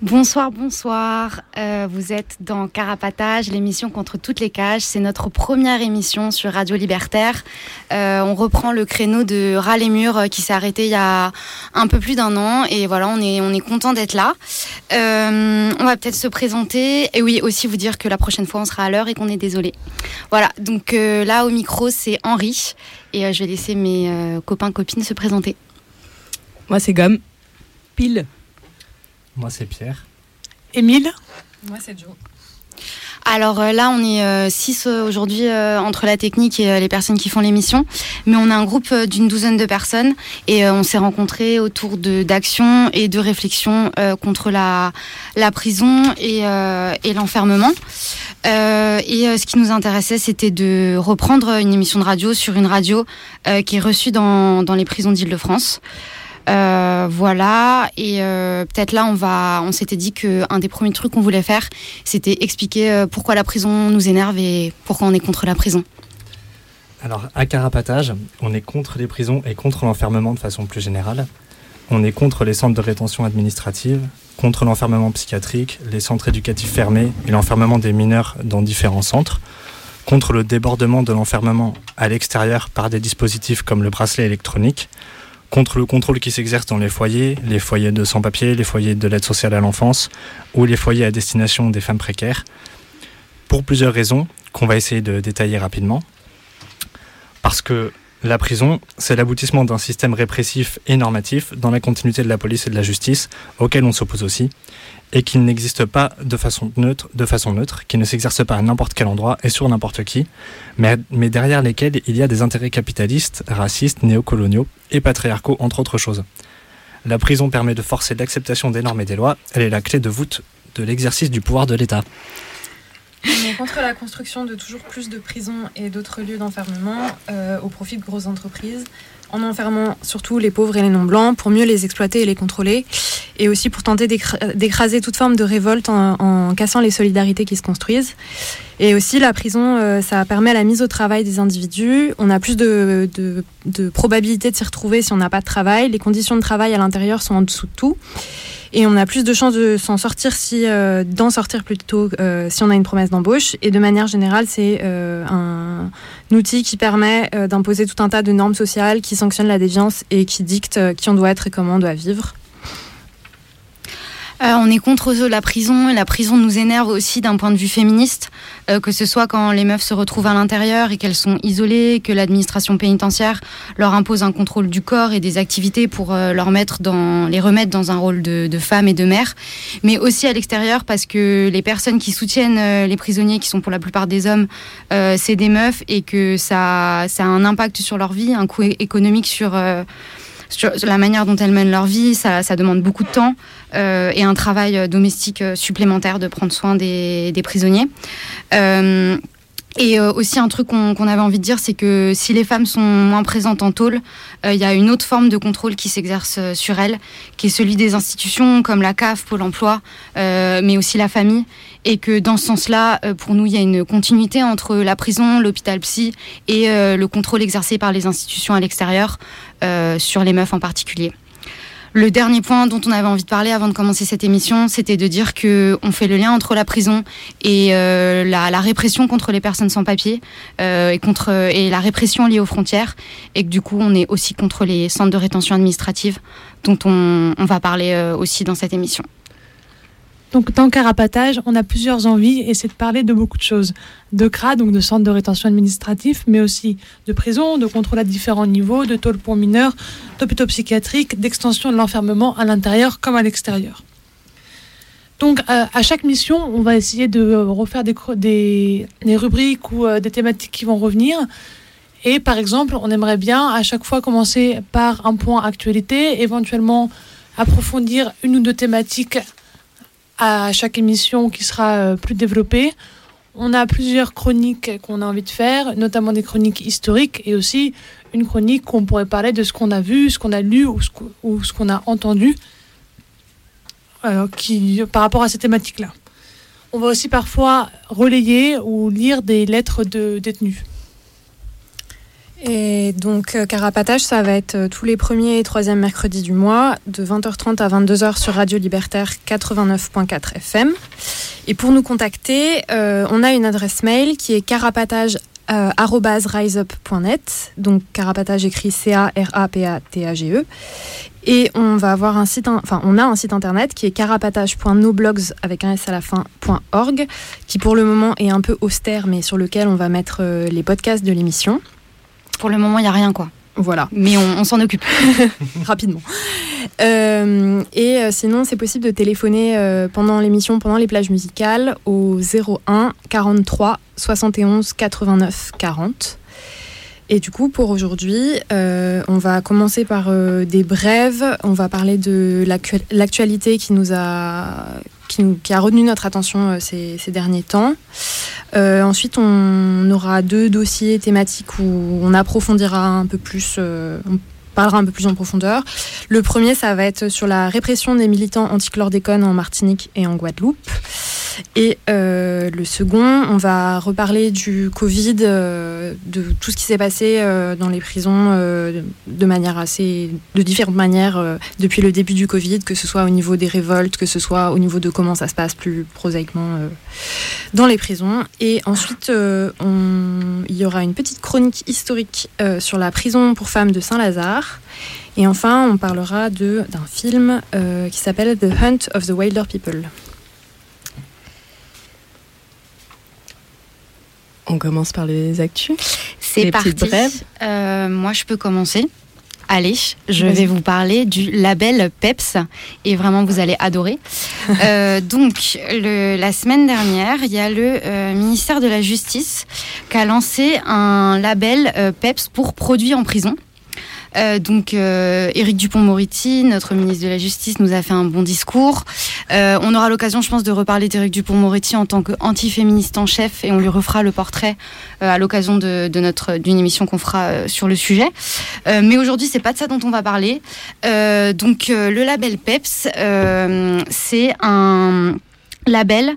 Bonsoir, bonsoir. Euh, vous êtes dans Carapatage, l'émission contre toutes les cages. C'est notre première émission sur Radio Libertaire. Euh, on reprend le créneau de Ras les murs euh, qui s'est arrêté il y a un peu plus d'un an. Et voilà, on est, on est content d'être là. on va peut-être se présenter. Et oui, aussi vous dire que la prochaine fois, on sera à l'heure et qu'on est désolé. Voilà, donc là au micro, c'est Henri. Et je vais laisser mes copains, copines se présenter. Moi, c'est Gomme. Pile. Moi, c'est Pierre. Émile Moi, c'est Joe. Alors euh, là, on est euh, six euh, aujourd'hui entre la technique et les personnes qui font l'émission, mais on a un groupe d'une douzaine de personnes et on s'est rencontrés autour d'actions et de réflexions contre la, la prison et, et l'enfermement. et ce qui nous intéressait, c'était de reprendre une émission de radio sur une radio qui est reçue dans, dans les prisons d'Île-de-France. Euh, voilà, et euh, peut-être là, on va, on s'était dit que un des premiers trucs qu'on voulait faire, c'était expliquer euh, pourquoi la prison nous énerve et pourquoi on est contre la prison. Alors, à Carapatage, on est contre les prisons et contre l'enfermement de façon plus générale. On est contre les centres de rétention administrative, contre l'enfermement psychiatrique, les centres éducatifs fermés et l'enfermement des mineurs dans différents centres, contre le débordement de l'enfermement à l'extérieur par des dispositifs comme le bracelet électronique, contre le contrôle qui s'exerce dans les foyers, les foyers de sans-papiers, les foyers de l'aide sociale à l'enfance ou les foyers à destination des femmes précaires, pour plusieurs raisons qu'on va essayer de détailler rapidement. Parce que la prison, c'est l'aboutissement d'un système répressif et normatif dans la continuité de la police et de la justice, auquel on s'oppose aussi, et qu'il n'existe pas de façon neutre, de qui ne s'exerce pas à n'importe quel endroit et sur n'importe qui, mais, mais derrière lesquels il y a des intérêts capitalistes, racistes, néocoloniaux et patriarcaux, entre autres choses. La prison permet de forcer l'acceptation des normes et des lois, elle est la clé de voûte de l'exercice du pouvoir de l'État. On est contre la construction de toujours plus de prisons et d'autres lieux d'enfermement euh, au profit de grosses entreprises, en enfermant surtout les pauvres et les non-blancs pour mieux les exploiter et les contrôler, et aussi pour tenter d'écraser toute forme de révolte en, cassant les solidarités qui se construisent. Et aussi, la prison, euh, ça permet la mise au travail des individus. On a plus de, de, de probabilité de s'y retrouver si on n'a pas de travail. Les conditions de travail à l'intérieur sont en dessous de tout. Et on a plus de chances de s'en sortir si, euh, d'en sortir plutôt euh, si on a une promesse d'embauche. Et de manière générale, c'est euh, un, outil qui permet d'imposer tout un tas de normes sociales qui sanctionnent la déviance et qui dictent qui on doit être et comment on doit vivre. Euh, on est contre la prison et la prison nous énerve aussi d'un point de vue féministe, euh, que ce soit quand les meufs se retrouvent à l'intérieur et qu'elles sont isolées, que l'administration pénitentiaire leur impose un contrôle du corps et des activités pour euh, leur mettre dans, les remettre dans un rôle de, de femme et de mère, mais aussi à l'extérieur parce que les personnes qui soutiennent les prisonniers, qui sont pour la plupart des hommes, c'est des meufs et que ça, ça a un impact sur leur vie, un coût économique sur la manière dont elles mènent leur vie. Ça, demande beaucoup de temps euh, et un travail euh, domestique euh, supplémentaire de prendre soin des, prisonniers. Et euh, aussi un truc qu'on avait envie de dire, c'est que si les femmes sont moins présentes en tôle, il y a une autre forme de contrôle qui s'exerce sur elles, qui est celui des institutions comme la CAF, Pôle Emploi, mais aussi la famille. Et que dans ce sens-là, pour nous, il y a une continuité entre la prison, l'hôpital psy et le contrôle exercé par les institutions à l'extérieur. Euh, sur les meufs en particulier. Le dernier point dont on avait envie de parler avant de commencer cette émission, c'était de dire que on fait le lien entre la prison et euh, la, répression contre les personnes sans papier euh, et la répression liée aux frontières, et que du coup on est aussi contre les centres de rétention administrative dont on, va parler aussi dans cette émission. Donc dans Carapatage, on a plusieurs envies et c'est de parler de beaucoup de choses. De CRA, donc de centres de rétention administratif, mais aussi de prison, de contrôle à différents niveaux, de tôle pour mineurs, d'hôpitaux psychiatriques, d'extension de l'enfermement à l'intérieur comme à l'extérieur. Donc euh, à chaque mission, on va essayer de refaire des rubriques ou euh, des thématiques qui vont revenir. Et par exemple, on aimerait bien à chaque fois commencer par un point actualité, éventuellement approfondir une ou deux thématiques à chaque émission qui sera euh, plus développée. On a plusieurs chroniques qu'on a envie de faire, notamment des chroniques historiques et aussi une chronique où on pourrait parler de ce qu'on a vu, ce qu'on a lu ou ce qu'on a entendu euh, qui, par rapport à ces thématiques-là. On va aussi parfois relayer ou lire des lettres de détenus. Et donc, euh, Carapatage, ça va être euh, tous les premiers et troisièmes mercredis du mois, de 20h30 à 22h sur Radio Libertaire 89.4 FM. Et pour nous contacter, euh, on a une adresse mail qui est carapatage.riseup.net. Donc, carapatage écrit C-A-R-A-P-A-T-A-G-E. Et on va avoir un site, enfin, on a un site internet qui est carapatage.noblogs avec un s à la fin.org, qui pour le moment est un peu austère, mais sur lequel on va mettre les podcasts de l'émission. Pour le moment, il n'y a rien, quoi. Voilà. Mais on, s'en occupe rapidement. Euh, et euh, sinon, c'est possible de téléphoner euh, pendant l'émission, pendant les plages musicales, au 01 43 71 89 40. Et du coup, pour aujourd'hui, on va commencer par des brèves. On va parler de l'actualité qui nous a qui, a retenu notre attention euh, ces, derniers temps. Euh, ensuite, on aura deux dossiers thématiques où on approfondira un peu plus, euh, parlera un peu plus en profondeur. Le premier, ça va être sur la répression des militants anti-chlordécone en Martinique et en Guadeloupe. Et euh, le second, on va reparler du Covid, euh, de tout ce qui s'est passé euh, dans les prisons de manière assez, de différentes manières depuis le début du Covid, que ce soit au niveau des révoltes, que ce soit au niveau de comment ça se passe plus prosaïquement dans les prisons. Et ensuite, il y aura une petite chronique historique sur la prison pour femmes de Saint-Lazare. Et enfin, on parlera d'un film euh, qui s'appelle The Hunt of the Wilder People. On commence par les actus. C'est parti. Euh, moi, je peux commencer. Allez, je vais vous parler du label PEPS et vraiment vous allez adorer. Euh, donc, la semaine dernière, il y a le ministère de la Justice qui a lancé un label PEPS pour produits en prison. Euh, donc, euh, Éric Dupont-Moretti, notre ministre de la Justice, nous a fait un bon discours. Euh, on aura l'occasion, je pense, de reparler d'Éric Dupont-Moretti en tant qu'antiféministe en chef et on lui refera le portrait à l'occasion de, d'une émission qu'on fera sur le sujet. mais aujourd'hui, c'est pas de ça dont on va parler. donc, le label PEPS, c'est un label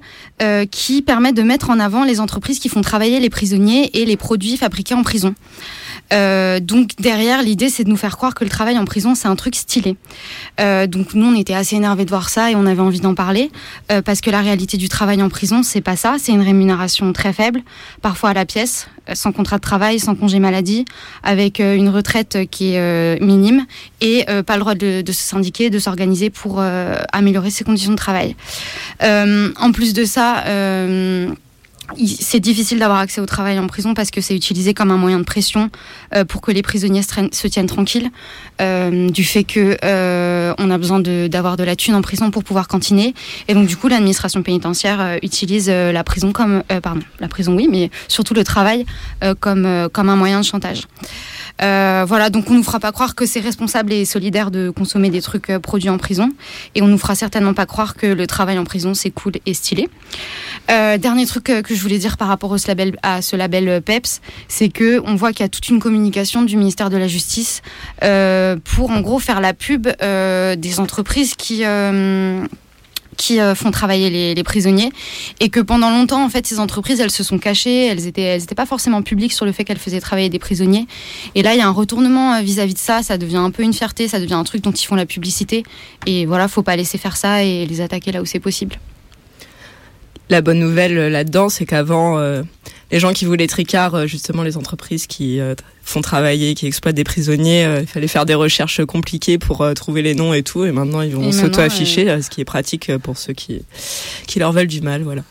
qui permet de mettre en avant les entreprises qui font travailler les prisonniers et les produits fabriqués en prison. Euh, donc derrière, l'idée, c'est de nous faire croire que le travail en prison, c'est un truc stylé. Euh, donc nous, on était assez énervés de voir ça et on avait envie d'en parler euh, parce que la réalité du travail en prison, c'est pas ça. C'est une rémunération très faible, parfois à la pièce, sans contrat de travail, sans congé maladie, avec une retraite qui est minime et pas le droit de, de se syndiquer, de s'organiser pour améliorer ses conditions de travail. en plus de ça c'est difficile d'avoir accès au travail en prison parce que c'est utilisé comme un moyen de pression euh, pour que les prisonniers se, tiennent tranquilles, euh, du fait que euh, on a besoin d'avoir de, la thune en prison pour pouvoir cantiner, et donc du coup l'administration pénitentiaire utilise la prison comme, pardon, la prison oui, mais surtout le travail comme comme un moyen de chantage. Euh, voilà, donc on nous fera pas croire que c'est responsable et solidaire de consommer des trucs euh, produits en prison, et on nous fera certainement pas croire que le travail en prison c'est cool et stylé. Euh, dernier truc que je voulais dire par rapport à ce label PEPS, c'est que on voit qu'il y a toute une communication du ministère de la Justice pour en gros faire la pub des entreprises qui qui euh, font travailler les, prisonniers. Et que pendant longtemps en fait ces entreprises elles se sont cachées elles étaient elles étaient pas forcément publiques sur le fait qu'elles faisaient travailler des prisonniers. Et là il y a un retournement euh, vis-à-vis de ça. Ça devient un peu une fierté ça devient un truc dont ils font la publicité. Et voilà faut pas laisser faire ça et les attaquer là où c'est possible. La bonne nouvelle euh, là-dedans c'est qu'avant les gens qui voulaient tricard, justement les entreprises qui font travailler, qui exploitent des prisonniers, il fallait faire des recherches compliquées pour trouver les noms et tout. Et maintenant, ils vont s'auto-afficher, ce qui est pratique pour ceux qui, qui leur veulent du mal. Voilà.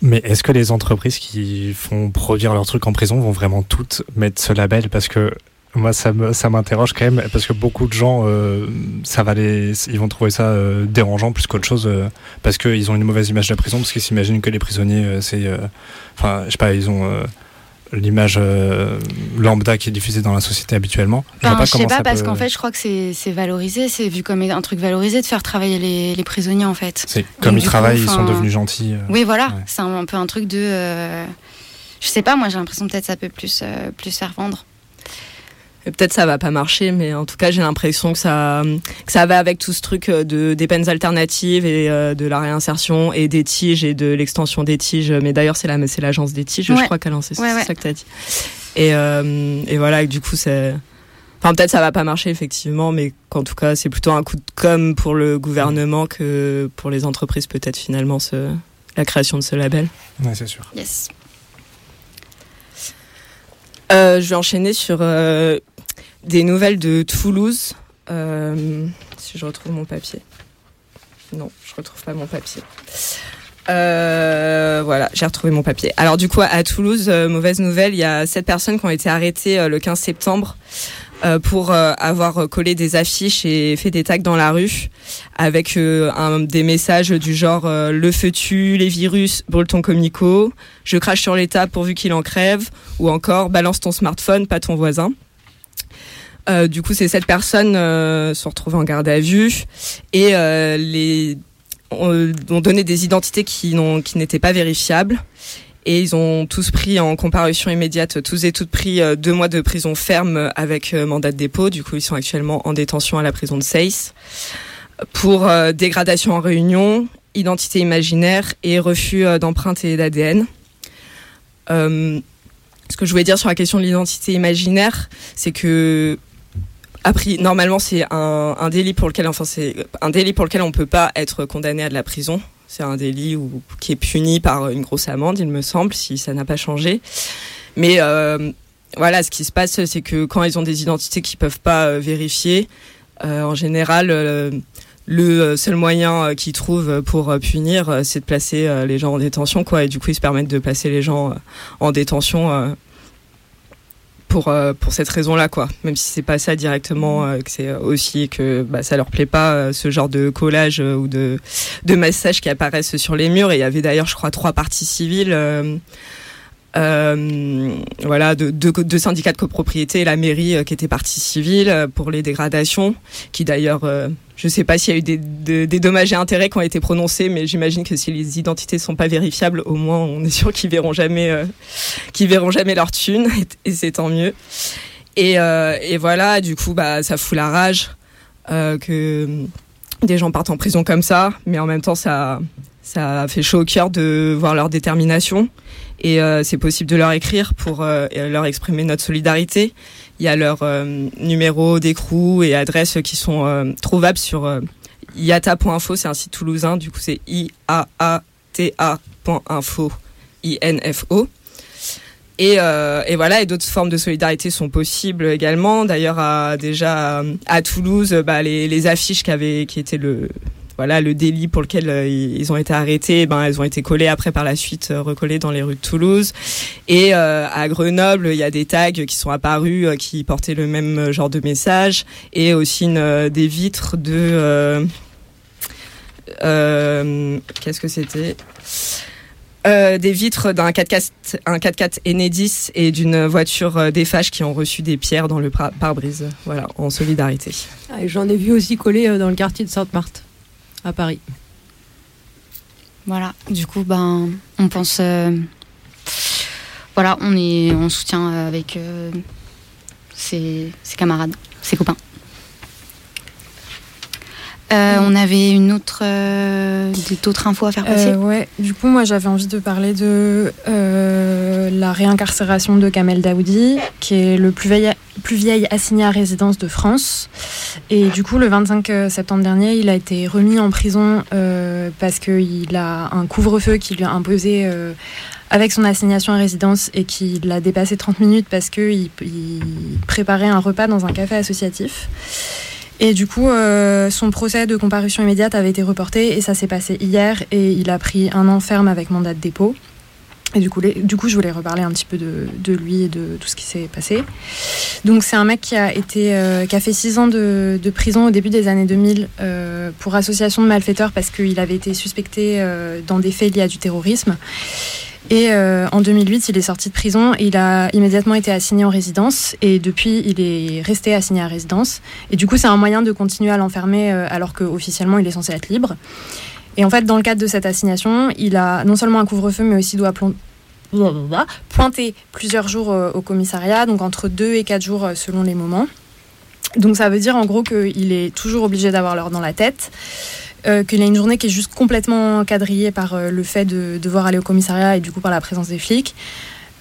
Mais est-ce que les entreprises qui font produire leurs trucs en prison vont vraiment toutes mettre ce label? Parce que moi, ça m'interroge quand même, parce que beaucoup de gens, euh, ça va les, ils vont trouver ça euh, dérangeant plus qu'autre chose, euh, parce qu'ils ont une mauvaise image de la prison, parce qu'ils s'imaginent que les prisonniers, c'est. Enfin, je sais pas, ils ont l'image euh, lambda qui est diffusée dans la société habituellement. je, ne sais pas, parce qu'en fait, je crois que c'est valorisé, c'est vu comme un truc valorisé de faire travailler les, les prisonniers en fait. C'est comme ils travaillent, ils sont devenus gentils. Euh, oui, voilà, c'est un, peu un truc de. Euh, je sais pas, moi j'ai l'impression peut-être ça peut plus, plus faire vendre peut-être ça va pas marcher, mais en tout cas j'ai l'impression que ça que ça va avec tout ce truc euh, de des peines alternatives et euh, de la réinsertion et des tiges et de l'extension des tiges. Mais d'ailleurs c'est la c'est l'agence des tiges, je crois qu'elle a lancé c'est ça que t'as dit. Et euh, et voilà, du coup c'est Enfin, peut-être ça va pas marcher effectivement, mais qu'en tout cas, c'est plutôt un coup de com pour le gouvernement que pour les entreprises, peut-être finalement, ce, la création de ce label. Ouais, c'est sûr. Yes. Euh, je vais enchaîner sur euh, des nouvelles de Toulouse. Euh, si je retrouve mon papier. Non, je retrouve pas mon papier. voilà, j'ai retrouvé mon papier. Alors du coup, à Toulouse, mauvaise nouvelle, il y a sept personnes qui ont été arrêtées le 15 septembre euh, pour euh, avoir collé des affiches et fait des tags dans la rue avec euh, des messages du genre le feu tue, les virus, brûle ton comico, je crache sur l'État pourvu qu'il en crève, ou encore balance ton smartphone, pas ton voisin. Du coup, ces sept personnes sont retrouvées en garde à vue et les ont, ont donné des identités qui n'étaient pas vérifiables et ils ont tous pris en comparution immédiate, tous et toutes pris euh, deux mois de prison ferme avec euh, mandat de dépôt. Du coup, ils sont actuellement en détention à la prison de Seyss pour euh, dégradation en réunion, identité imaginaire et refus d'empreinte et d'ADN. ce que je voulais dire sur la question de l'identité imaginaire, c'est que après, normalement, c'est un, délit pour lequel, enfin, c'est un délit pour lequel on peut pas être condamné à de la prison. C'est un délit qui est puni par une grosse amende, il me semble, si ça n'a pas changé. Mais euh, voilà, ce qui se passe, c'est que quand ils ont des identités qu'ils peuvent pas euh, vérifier, euh, en général, le seul moyen qu'ils trouvent pour punir, c'est de placer les gens en détention, quoi. Et du coup, ils se permettent de placer les gens en détention pour euh, pour cette raison-là quoi. Même si c'est pas ça directement, euh, que c'est aussi que bah, ça leur plaît pas euh, ce genre de collage ou de de messages qui apparaissent sur les murs. Et il y avait d'ailleurs, je crois, trois parties civiles. Voilà, de syndicats de copropriété la mairie qui était partie civile pour les dégradations, qui d'ailleurs je ne sais pas s'il y a eu des, dommages et intérêts qui ont été prononcés, mais j'imagine que si les identités ne sont pas vérifiables, au moins on est sûr qu'ils verront jamais, euh, qu'ils verront jamais leur thune, et, c'est tant mieux. Et, euh, voilà, du coup, bah, ça fout la rage euh, que des gens partent en prison comme ça, mais en même temps, ça, ça fait chaud au cœur de voir leur détermination. Et c'est possible de leur écrire pour leur exprimer notre solidarité. Il y a leur euh, numéro d'écrou et adresse qui sont euh, trouvables sur euh, iata.info, c'est un site toulousain, du coup c'est I-A-A-T-A.info, I-N-F-O. Et, et, voilà, et d'autres formes de solidarité sont possibles également. D'ailleurs, déjà à Toulouse, bah, les, les, affiches qui avaient, qui étaient le, voilà le délit pour lequel euh, ils ont été arrêtés, ben elles ont été collées après par la suite euh, recollées dans les rues de Toulouse. Et euh, à Grenoble, il y a des tags qui sont apparus qui portaient le même genre de message et aussi des vitres de qu'est-ce que c'était? Des vitres d'un 4x4, un 4x4 Enedis et d'une voiture des Fâches qui ont reçu des pierres dans le pare-brise, voilà, en solidarité. Ah, J'en ai vu aussi coller dans le quartier de Sainte-Marthe Paris. Voilà, du coup, ben, on pense. Euh, voilà, on est en soutien avec euh, ses, camarades, ses copains. Euh, on avait une autre, d'autres infos à faire passer. ouais, du coup, moi j'avais envie de parler de la réincarcération de Kamel Daoudi, qui est le plus vieil, plus vieille assignée à résidence de France. Et du coup, le 25 euh, septembre dernier, il a été remis en prison euh, parce qu'il a un couvre-feu qui lui a imposé euh, avec son assignation à résidence et qu'il a dépassé 30 minutes parce qu'il il préparait un repas dans un café associatif. Et du coup, euh, son procès de comparution immédiate avait été reporté et ça s'est passé hier et il a pris un an ferme avec mandat de dépôt. Et du coup, du coup, je voulais reparler un petit peu de, lui et de tout ce qui s'est passé. Donc, c'est un mec qui a, été, euh, qui a fait six ans de, prison au début des années 2000 euh, pour association de malfaiteurs parce qu'il avait été suspecté dans des faits liés à du terrorisme. Et euh, en 2008, il est sorti de prison. Il a immédiatement été assigné en résidence et depuis, il est resté assigné à résidence. Et du coup, c'est un moyen de continuer à l'enfermer euh, alors qu'officiellement, il est censé être libre. Et en fait, dans le cadre de cette assignation, il a non seulement un couvre-feu, mais aussi doit pointer plusieurs jours euh, au commissariat, donc entre deux et quatre jours euh, selon les moments. Donc ça veut dire en gros qu'il est toujours obligé d'avoir l'heure dans la tête. Euh, qu'il a une journée qui est juste complètement quadrillée par euh, le fait de devoir aller au commissariat et du coup par la présence des flics.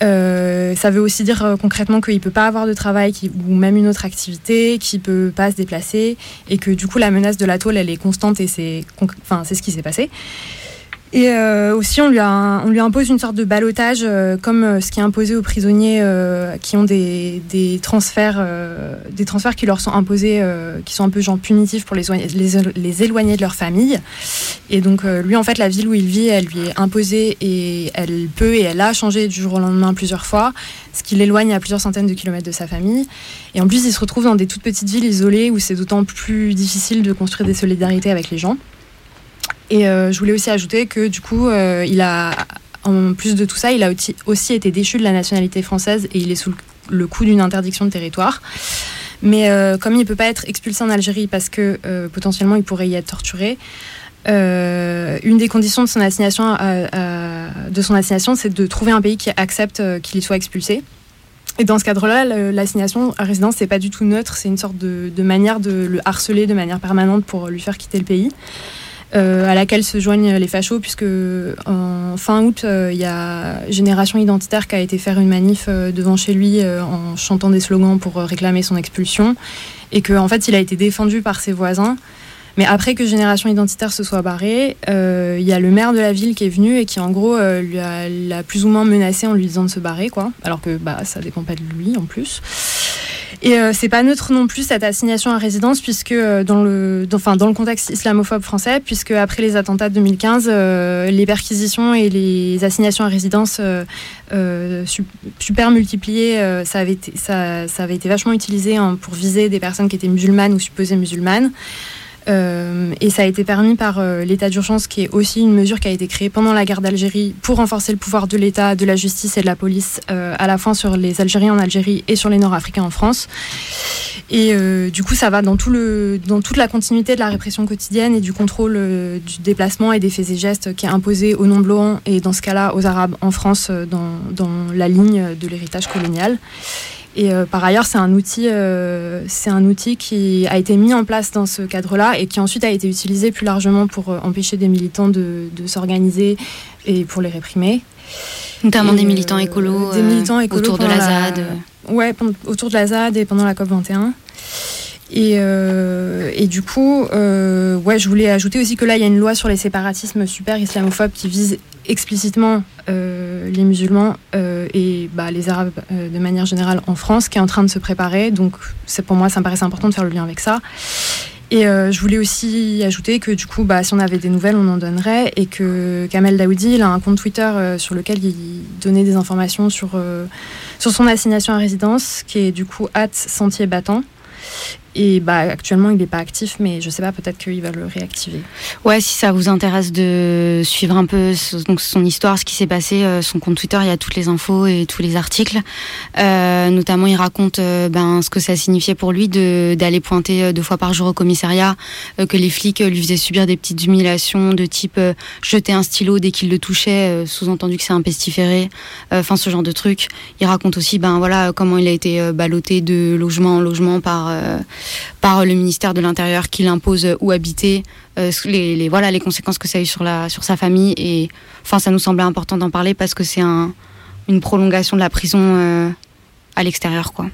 Euh, ça veut aussi dire concrètement qu'il ne peut pas avoir de travail qui, ou même une autre activité, qu'il ne peut pas se déplacer et que du coup la menace de la tôle elle est constante et c'est enfin, ce qui s'est passé. Et euh, aussi, on lui, impose une sorte de balotage, euh, comme euh, ce qui est imposé aux prisonniers qui ont des, transferts, des transferts qui leur sont imposés, qui sont un peu genre punitifs pour les, les éloigner de leur famille. Et donc, lui, en fait, la ville où il vit, elle lui est imposée et elle peut et elle a changé du jour au lendemain plusieurs fois, ce qui l'éloigne à plusieurs centaines de kilomètres de sa famille. Et en plus, il se retrouve dans des toutes petites villes isolées où c'est d'autant plus difficile de construire des solidarités avec les gens. Et euh, je voulais aussi ajouter que du coup, euh, il a, en plus de tout ça, il a aussi été déchu de la nationalité française et il est sous le coup d'une interdiction de territoire. Mais euh, comme il ne peut pas être expulsé en Algérie parce que potentiellement il pourrait y être torturé, une des conditions de son assignation, de son assignation, c'est de trouver un pays qui accepte qu'il soit expulsé. Et dans ce cadre-là, l'assignation à résidence, c'est pas du tout neutre, c'est une sorte de, de, manière de le harceler de manière permanente pour lui faire quitter le pays à laquelle se joignent les fachos, puisque en fin août, il euh, y a Génération Identitaire qui a été faire une manif euh, devant chez lui euh, en chantant des slogans pour réclamer son expulsion, et qu'en en fait, il a été défendu par ses voisins. Mais après que Génération Identitaire se soit barré, il euh, y a le maire de la ville qui est venu et qui en gros euh, l'a plus ou moins menacé en lui disant de se barrer, quoi. Alors que bah ça dépend pas de lui en plus. Et euh, c'est pas neutre non plus cette assignation à résidence puisque euh, dans le, enfin, dans le contexte islamophobe français, puisque après les attentats de 2015, euh, les perquisitions et les assignations à résidence euh, super multipliées, ça, avait été, ça, ça avait été vachement utilisé hein, pour viser des personnes qui étaient musulmanes ou supposées musulmanes. Euh, et ça a été permis par euh, l'état d'urgence, qui est aussi une mesure qui a été créée pendant la guerre d'Algérie pour renforcer le pouvoir de l'État, de la justice et de la police, euh, à la fois sur les Algériens en Algérie et sur les Nord-Africains en France. Et du coup, ça va dans, toute la continuité de la répression quotidienne et du contrôle du déplacement et des faits et gestes qui est imposé aux non-blancs et dans ce cas-là aux Arabes en France dans la ligne de l'héritage colonial. Et euh, par ailleurs, c'est un outil, euh, c'est un outil qui a été mis en place dans ce cadre-là et qui ensuite a été utilisé plus largement pour euh, empêcher des militants de, de s'organiser et pour les réprimer. Notamment et des militants écolos, des militants écolos autour de la ZAD. La... Ouais, autour de la ZAD et pendant la COP 21. Et, euh, et, du coup, euh, ouais, je voulais ajouter aussi que là, il y a une loi sur les séparatismes super islamophobes qui vise explicitement euh, les musulmans euh, et bah, les arabes euh, de manière générale en France, qui est en train de se préparer. Donc, pour moi, ça me paraissait important de faire le lien avec ça. Et je voulais aussi ajouter que du coup, bah, si on avait des nouvelles, on en donnerait. Et que Kamel Daoudi, il a un compte Twitter sur lequel il donnait des informations sur, sur son assignation à résidence, qui est du coup hâte sentier battant. Et bah, actuellement, il n'est pas actif, mais je sais pas, peut-être qu'il va le réactiver. Ouais, si ça vous intéresse de suivre un peu donc, son histoire, ce qui s'est passé, euh, son compte Twitter, il y a toutes les infos et tous les articles. Euh, notamment, il raconte euh, ben, ce que ça signifiait pour lui d'aller pointer deux fois par jour au commissariat, que les flics lui faisaient subir des petites humiliations de type jeter un stylo dès qu'il le touchait, sous-entendu que c'est un pestiféré, enfin ce genre de truc. Il raconte aussi ben, voilà, comment il a été ballotté de logement en logement par par le ministère de l'Intérieur qui l'impose où habiter, euh, les, voilà, les conséquences que ça a eu sur, la, sur sa famille. Et enfin, ça nous semblait important d'en parler parce que c'est un, une prolongation de la prison euh, à l'extérieur. quoi.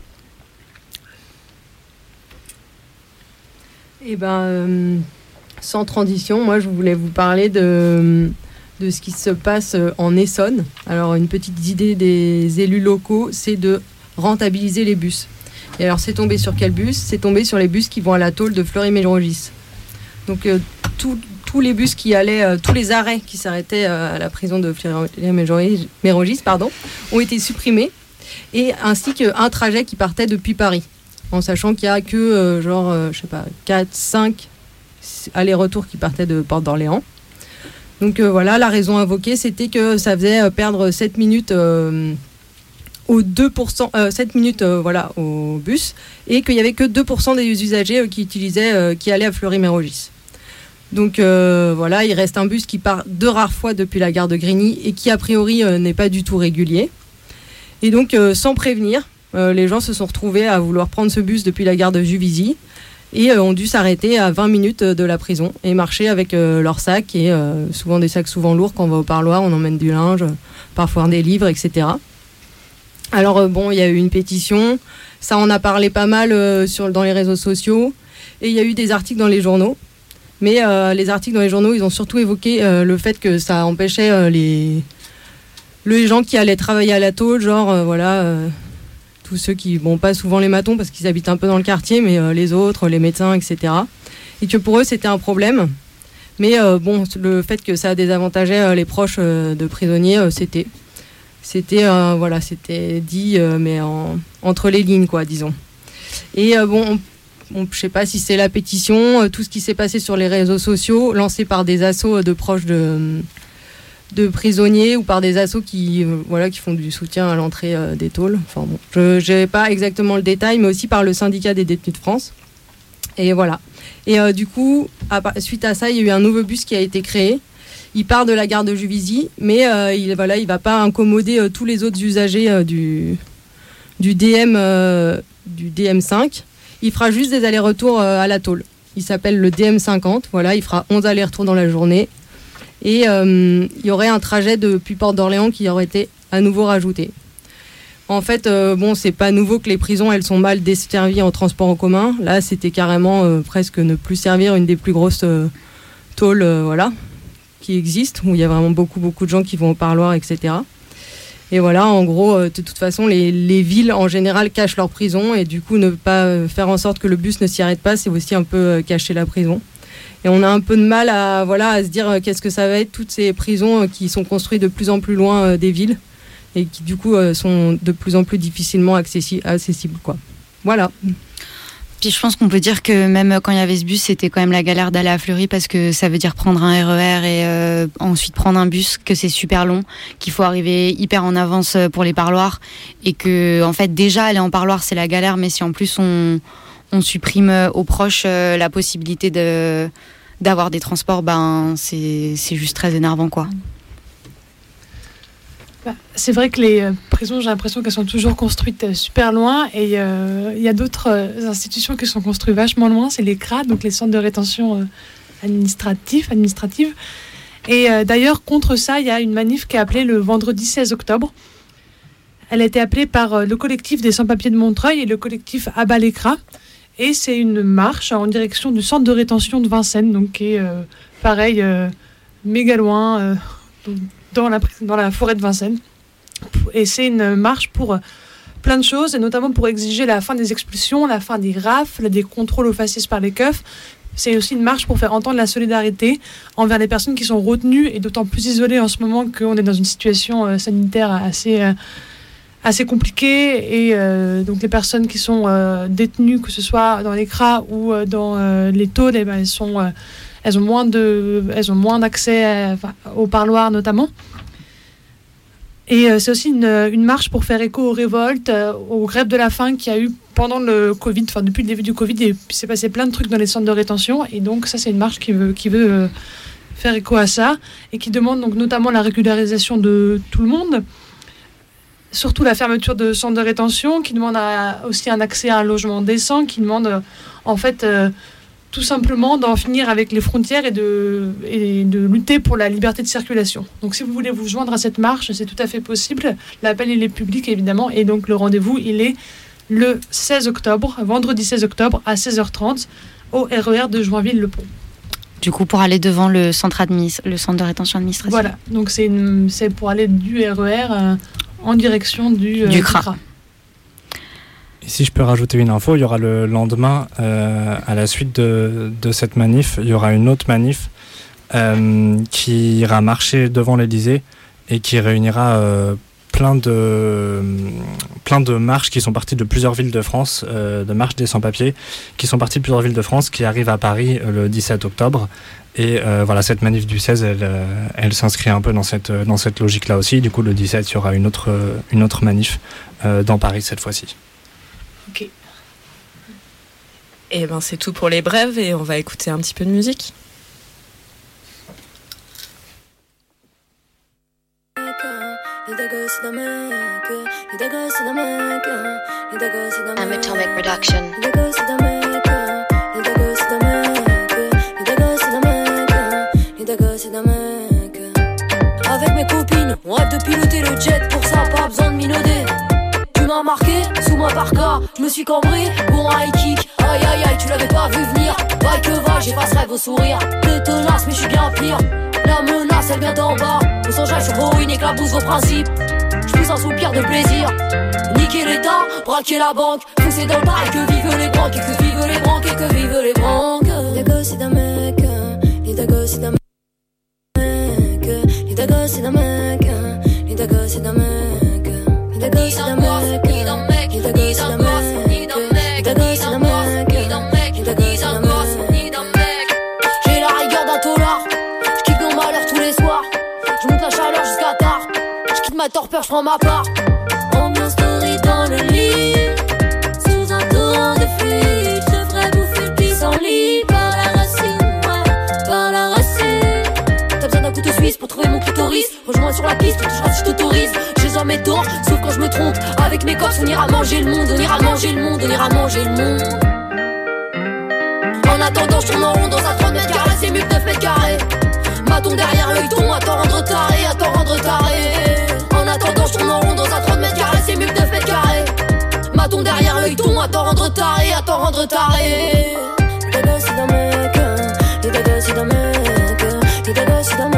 Et ben, euh, sans transition, moi je voulais vous parler de ce qui se passe en Essonne. Alors une petite idée des élus locaux, c'est de rentabiliser les bus. Et alors c'est tombé sur quel bus? C'est tombé sur les bus qui vont à la tôle de Fleury-Mérogis. Donc tous les bus qui allaient, tous les arrêts qui s'arrêtaient à la prison de Fleury-Mérogis pardon, ont été supprimés et ainsi qu'un trajet qui partait depuis Paris, en sachant qu'il n'y a que euh, genre, euh, je sais pas, 4, 5 allers-retours qui partaient de Porte d'Orléans. Donc euh, voilà, la raison invoquée, c'était que ça faisait perdre 7 minutes au 2%, 7 minutes voilà, au bus, et qu'il n'y avait que 2% des usagers qui utilisaient, qui allaient à Fleury-Mérogis. Donc voilà, il reste un bus qui part deux rares fois depuis la gare de Grigny et qui a priori n'est pas du tout régulier. Et donc, euh, sans prévenir, euh, les gens se sont retrouvés à vouloir prendre ce bus depuis la gare de Juvisy et euh, ont dûu s'arrêter à 20 minutes de la prison et marcher avec leurs sacs et souvent des sacs souvent lourds quand on va au parloir, on emmène du linge, parfois des livres, etc. Alors bon, il y a eu une pétition, ça en a parlé pas mal sur, dans les réseaux sociaux et il y a eu des articles dans les journaux. Mais les articles dans les journaux, ils ont surtout évoqué le fait que ça empêchait les, gens qui allaient travailler à la tôle, genre euh, voilà, euh, tous ceux qui, bon, pas souvent les matons parce qu'ils habitent un peu dans le quartier, mais euh, les autres, les médecins, etc. Et que pour eux c'était un problème. Mais bon, le fait que ça désavantageait les proches de prisonniers, c'était, c'était, voilà, c'était dit, mais entre les lignes, quoi, disons. Et bon, je ne sais pas si c'est la pétition, tout ce qui s'est passé sur les réseaux sociaux, lancé par des assauts de proches de, de prisonniers ou par des assos qui, euh, voilà, qui font du soutien à l'entrée euh, des tôles. Enfin, bon, je n'ai pas exactement le détail, mais aussi par le syndicat des détenus de France. Et voilà. Et euh, du coup, suite à ça, il y a eu un nouveau bus qui a été créé. Il part de la gare de Juvisy, mais il voilà, il va pas incommoder tous les autres usagers du, du, DM, du DM5. Il fera juste des allers-retours à la tôle. Il s'appelle le DM50. Voilà, il fera 11 allers-retours dans la journée et euh, il y aurait un trajet depuis Porte d'Orléans qui aurait été à nouveau rajouté. En fait, euh, bon, c'est pas nouveau que les prisons, elles sont mal desservies en transport en commun. Là, c'était carrément euh, presque ne plus servir une des plus grosses tôles, voilà, qui existent, où il y a vraiment beaucoup, beaucoup de gens qui vont au parloir, etc. Et voilà, en gros, de toute façon, les, les, villes en général cachent leurs prisons et du coup, ne pas faire en sorte que le bus ne s'y arrête pas, c'est aussi un peu cacher la prison. Et on a un peu de mal à, voilà, à se dire euh, qu'est-ce que ça va être, toutes ces prisons euh, qui sont construites de plus en plus loin euh, des villes et qui du coup sont de plus en plus difficilement accessibles. Quoi. Voilà. Je pense qu'on peut dire que même quand il y avait ce bus, c'était quand même la galère d'aller à Fleury parce que ça veut dire prendre un RER e et ensuite prendre un bus, que c'est super long, qu'il faut arriver hyper en avance pour les parloirs et que en fait déjà aller en parloir c'est la galère, mais si en plus on, on supprime aux proches la possibilité de d'avoir des transports, ben, c'est juste très énervant. quoi. C'est vrai que les euh, prisons, j'ai l'impression qu'elles sont toujours construites euh, super loin et euh, il y a d'autres institutions qui sont construites vachement loin, c'est les CRA, donc les centres de rétention administratifs, administratives. Et d'ailleurs, contre ça, il y a une manif qui est appelée le vendredi 16 octobre. Elle a été appelée par le collectif des sans-papiers de Montreuil et le collectif Abat et c'est une marche en direction du centre de rétention de Vincennes, donc qui est pareil, méga loin, dans, la, forêt de Vincennes. Et c'est une marche pour plein de choses, et notamment pour exiger la fin des expulsions, la fin des rafles, des contrôles aux fascistes par les keufs. C'est aussi une marche pour faire entendre la solidarité envers les personnes qui sont retenues et d'autant plus isolées en ce moment qu'on est dans une situation sanitaire assez assez compliqué et euh, donc les personnes qui sont euh, détenues, que ce soit dans les CRA ou euh, dans les tôles, eh ben, elles, sont, elles ont moins de, elles ont moins d'accès au parloir notamment. Et c'est aussi une, une, marche pour faire écho aux révoltes, aux grèves de la faim qu'il y a eu pendant le Covid, enfin depuis le début du Covid, il s'est passé plein de trucs dans les centres de rétention. Et donc ça, c'est une marche qui veut, qui veut faire écho à ça et qui demande donc notamment la régularisation de tout le monde surtout la fermeture de centres de rétention, qui demande aussi un accès à un logement décent, qui demande euh, en fait euh, tout simplement d'en finir avec les frontières et de, et de lutter pour la liberté de circulation. Donc si vous voulez vous joindre à cette marche, c'est tout à fait possible. L'appel il est public évidemment et donc le rendez-vous il est le 16 octobre, vendredi 16 octobre à 16h30 au RER e de Joinville-le-Pont. du coup, pour aller devant le centre, admis le centre de rétention administrative. Voilà, donc c'est pour aller du RER euh, en direction du, du CRA. Si je peux rajouter une info, il y aura le lendemain, à la suite de, cette manif, il y aura une autre manif qui ira marcher devant l'Elysée et qui réunira plein de, plein de marches qui sont parties de plusieurs villes de France, euh, de marches des sans-papiers, qui sont parties de plusieurs villes de France, qui arrivent à Paris euh, le 17 octobre. Et euh, voilà, cette manif du 16, elle, elle s'inscrit un peu dans cette, dans cette logique-là aussi. Du coup, le 17, il y aura une autre, une autre manif dans Paris cette fois-ci. Ok. Et eh ben c'est tout pour les brèves et on va écouter un petit peu de musique. Atomic Production. Avec mes copines, on rêve de piloter le jet, pour ça pas besoin de minauder. Marqué, sous ma parka, je me suis cambré pour un high kick. Aïe aïe aïe, tu l'avais pas vu venir. Vaille que va, j'effacerai vos sourires. De tenace, mais je suis bien pire. La menace, elle vient d'en bas. Le sang, je ruine, éclabousse vos principes plus un soupir de plaisir. Niquer l'État, braquer la banque, pousser dans le bail, que vivent les banques, et que vivent les banques, et que vivent les banques. Gosses, c'est d'un mec, gosses, c'est d'un mec, gosses, c'est d'un mec, gosses, c'est d'un mec, ma torpeur, je prends ma part. Ambiance story dans le lit, sous un torrent de fuite. Je devrais bouffer le pis en lit par la racine, ouais, par la racine. T'as besoin d'un couteau suisse pour trouver mon clitoris. Rejoins sur la piste, tu je t'autorise. J'ai jamais tort, sauf quand je me trompe. Avec mes cops, on ira manger le monde, on ira manger le monde, on ira manger le monde. En attendant, je tourne en rond dans un 30 mètres carrés, c'est mieux que 9 mètres carrés. Maton derrière l'œil ton, à t'en rendre taré, à t'en rendre taré. En attendant, je tourne en rond dans un 30 mètres carrés, c'est mieux que 9 mètres carrés. Maton derrière l'œil ton, à t'en rendre taré, à t'en rendre taré. C'est d'un mec, c'est d'un mec, c'est d'un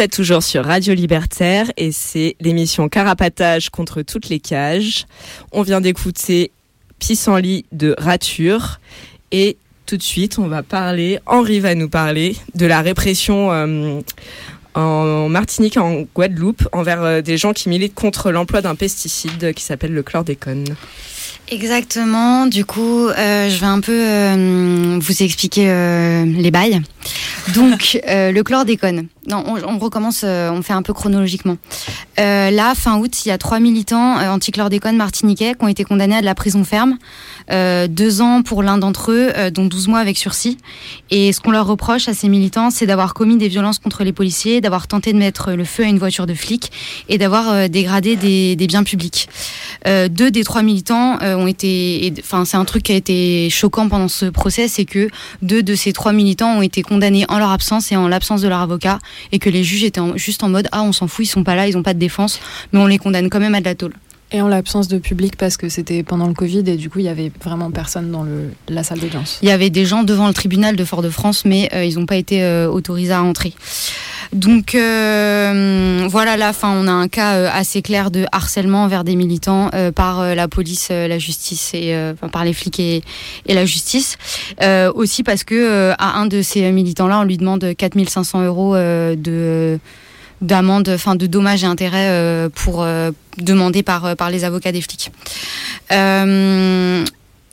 Êtes toujours sur Radio Libertaire et c'est l'émission Carapatage contre toutes les cages. On vient d'écouter Pissenlit de Rature et tout de suite on va parler, Henri va nous parler de la répression euh, en Martinique en Guadeloupe envers euh, des gens qui militent contre l'emploi d'un pesticide qui s'appelle le chlordécone. Exactement. Du coup, euh, je vais un peu euh, vous expliquer euh, les bails. Donc, le chlordécone. Non, on, recommence, on fait un peu chronologiquement. là, fin août, il y a trois militants anti-chlordécone martiniquais qui ont été condamnés à de la prison ferme. Deux ans pour l'un d'entre eux, dont 12 mois avec sursis. Et ce qu'on leur reproche à ces militants, c'est d'avoir commis des violences contre les policiers, d'avoir tenté de mettre le feu à une voiture de flic et d'avoir dégradé des, des, biens publics. deux des trois militants ont été, enfin c'est un truc qui a été choquant pendant ce procès, c'est que deux de ces trois militants ont été condamnés en leur absence et en l'absence de leur avocat, et que les juges étaient juste en mode ah on s'en fout, ils sont pas là, ils ont pas de défense, mais on les condamne quand même à de la tôle. Et en l'absence de public parce que c'était pendant le Covid et du coup il y avait vraiment personne dans le, la salle d'audience. Il y avait des gens devant le tribunal de Fort-de-France, mais euh, ils n'ont pas été euh, autorisés à entrer. Donc euh, voilà, là, fin, on a un cas euh, assez clair de harcèlement envers des militants par la police, la justice et par les flics et, la justice. aussi parce que à un de ces militants-là, on lui demande 4500 euros de d'amende, enfin de dommages et intérêts pour demander par par les avocats des flics.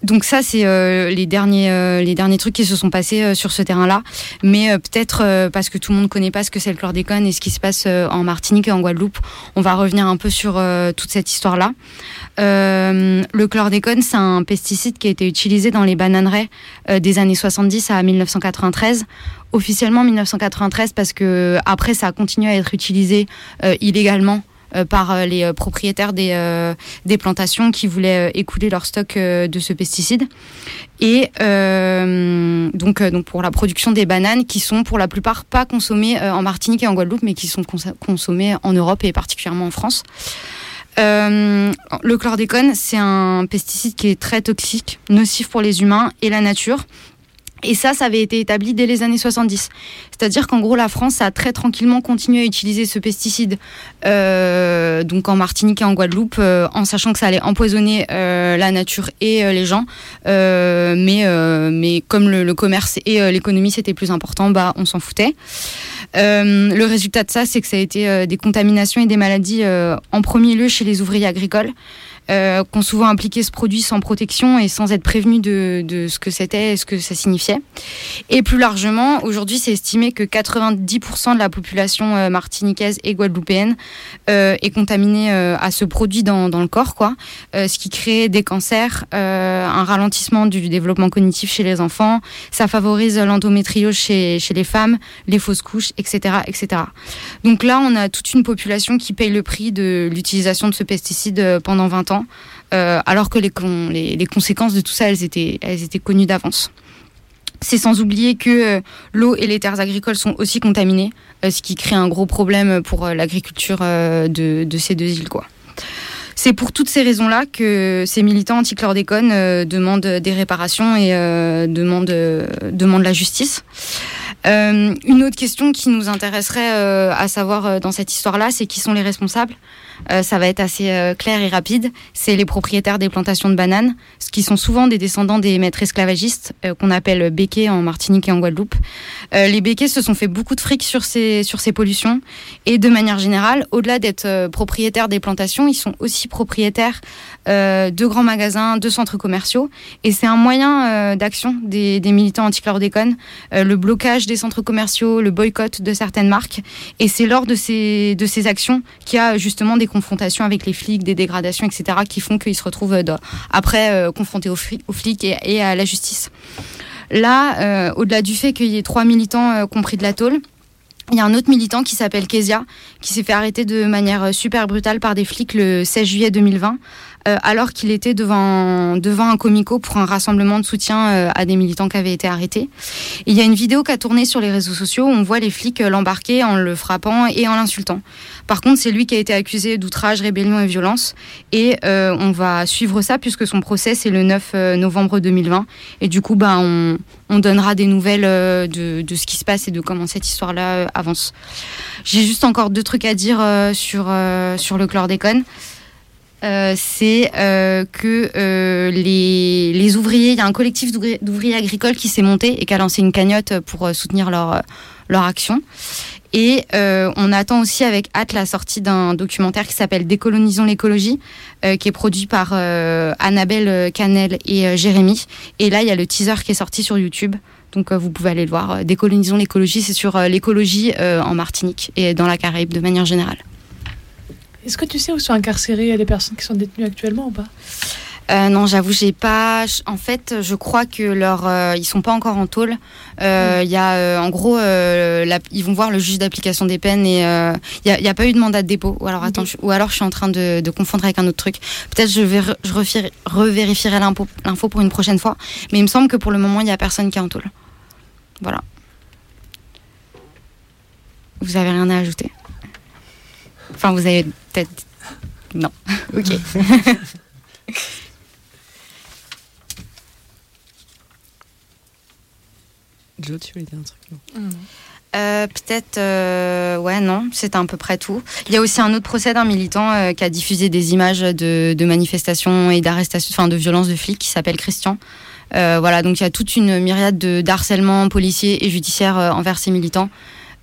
Donc ça, c'est euh, les derniers euh, les derniers trucs qui se sont passés euh, sur ce terrain-là. Mais peut-être parce que tout le monde connaît pas ce que c'est le chlordécone et ce qui se passe en Martinique et en Guadeloupe, on va revenir un peu sur toute cette histoire-là. Le chlordécone, c'est un pesticide qui a été utilisé dans les bananeraies des années 70 à 1993 officiellement 1993 parce que après ça a continué à être utilisé illégalement euh, par euh, les euh, propriétaires des, des plantations qui voulaient écouler leur stock de ce pesticide. Et donc, donc pour la production des bananes qui sont pour la plupart pas consommées en Martinique et en Guadeloupe, mais qui sont consommées en Europe et particulièrement en France. Le chlordécone, c'est un pesticide qui est très toxique, nocif pour les humains et la nature, et ça, ça avait été établi dès les années 70. C'est-à-dire qu'en gros, la France a très tranquillement continué à utiliser ce pesticide, euh, donc en Martinique et en Guadeloupe, euh, en sachant que ça allait empoisonner euh, la nature et les gens. mais, mais comme le, commerce et l'économie c'était plus important, bah on s'en foutait. Le résultat de ça, c'est que ça a été des contaminations et des maladies en premier lieu chez les ouvriers agricoles euh, qu'ont souvent impliqué ce produit sans protection et sans être prévenu de, ce que c'était et ce que ça signifiait. Et plus largement, aujourd'hui, c'est estimé que 90% de la population euh, martiniquaise et guadeloupéenne euh, est contaminée euh, à ce produit dans, le corps, quoi, ce qui crée des cancers, un ralentissement du développement cognitif chez les enfants, ça favorise l'endométriose chez, chez les femmes, les fausses couches, etc., etc. Donc là, on a toute une population qui paye le prix de l'utilisation de ce pesticide pendant 20 ans euh, alors que les, conséquences de tout ça, elles étaient, connues d'avance. C'est sans oublier que euh, l'eau et les terres agricoles sont aussi contaminées, euh, ce qui crée un gros problème pour l'agriculture de, ces deux îles. C'est pour toutes ces raisons-là que ces militants anti-chlordécone demandent des réparations et demandent, demandent la justice. une autre question qui nous intéresserait à savoir dans cette histoire-là, c'est qui sont les responsables euh, ça va être assez euh, clair et rapide. C'est les propriétaires des plantations de bananes, ce qui sont souvent des descendants des maîtres esclavagistes euh, qu'on appelle béquets en Martinique et en Guadeloupe. les béquets se sont fait beaucoup de fric sur ces, sur ces pollutions et de manière générale, au-delà d'être propriétaires des plantations, ils sont aussi propriétaires de grands magasins, de centres commerciaux et c'est un moyen d'action des, des, militants anti-chlordécone, le blocage des centres commerciaux, le boycott de certaines marques et c'est lors de ces, de ces actions qu'il y a justement des confrontations avec les flics, des dégradations, etc., qui font qu'ils se retrouvent euh, après euh, confrontés aux, flics et, à la justice. Là, euh, au-delà du fait qu'il y ait trois militants compris de la tôle, il y a un autre militant qui s'appelle Kezia, qui s'est fait arrêter de manière super brutale par des flics le 16 juillet 2020 euh, alors qu'il était devant, devant un comico pour un rassemblement de soutien euh, à des militants qui avaient été arrêtés. il y a une vidéo qui a tourné sur les réseaux sociaux où on voit les flics euh, l'embarquer en le frappant et en l'insultant. Par contre, c'est lui qui a été accusé d'outrage, rébellion et violence. Et on va suivre ça puisque son procès, c'est le 9 novembre 2020. Et du coup, bah, on, donnera des nouvelles de, de, ce qui se passe et de comment cette histoire-là avance. J'ai juste encore deux trucs à dire sur, sur le chlordécone. Euh, c'est euh, que euh, les, les, ouvriers, il y a un collectif d'ouvriers agricoles qui s'est monté et qui a lancé une cagnotte pour soutenir leur, leur action. Et on attend aussi avec hâte la sortie d'un documentaire qui s'appelle Décolonisons l'écologie, qui est produit par Annabelle Canel et Jérémy. Et là, il y a le teaser qui est sorti sur YouTube. Donc vous pouvez aller le voir. Décolonisons l'écologie, c'est sur l'écologie en Martinique et dans la Caraïbe de manière générale. Est-ce que tu sais où sont incarcérées les personnes qui sont détenues actuellement ou pas? Euh, non, j'avoue, j'ai pas. En fait, je crois que leur, euh, ils sont pas encore en tôle. Euh, il y a, en gros, ils vont voir le juge d'application des peines et il n'y a, pas eu de mandat de dépôt. Ou alors, attends, ou alors je suis en train de, confondre avec un autre truc. Peut-être je vais, je revérifierai l'info pour une prochaine fois. Mais il me semble que pour le moment, il n'y a personne qui est en tôle. Voilà. Vous avez rien à ajouter? Enfin, vous avez peut-être. Non. ok. Joe, tu voulais dire un truc non? Euh, Peut-être, euh, ouais, non, c'est à peu près tout. Il y a aussi un autre procès d'un militant euh, qui a diffusé des images de, de manifestations et d'arrestations, enfin de violences de flics, qui s'appelle Christian. voilà, donc il y a toute une myriade de d'harcèlement policier et judiciaire envers ces militants.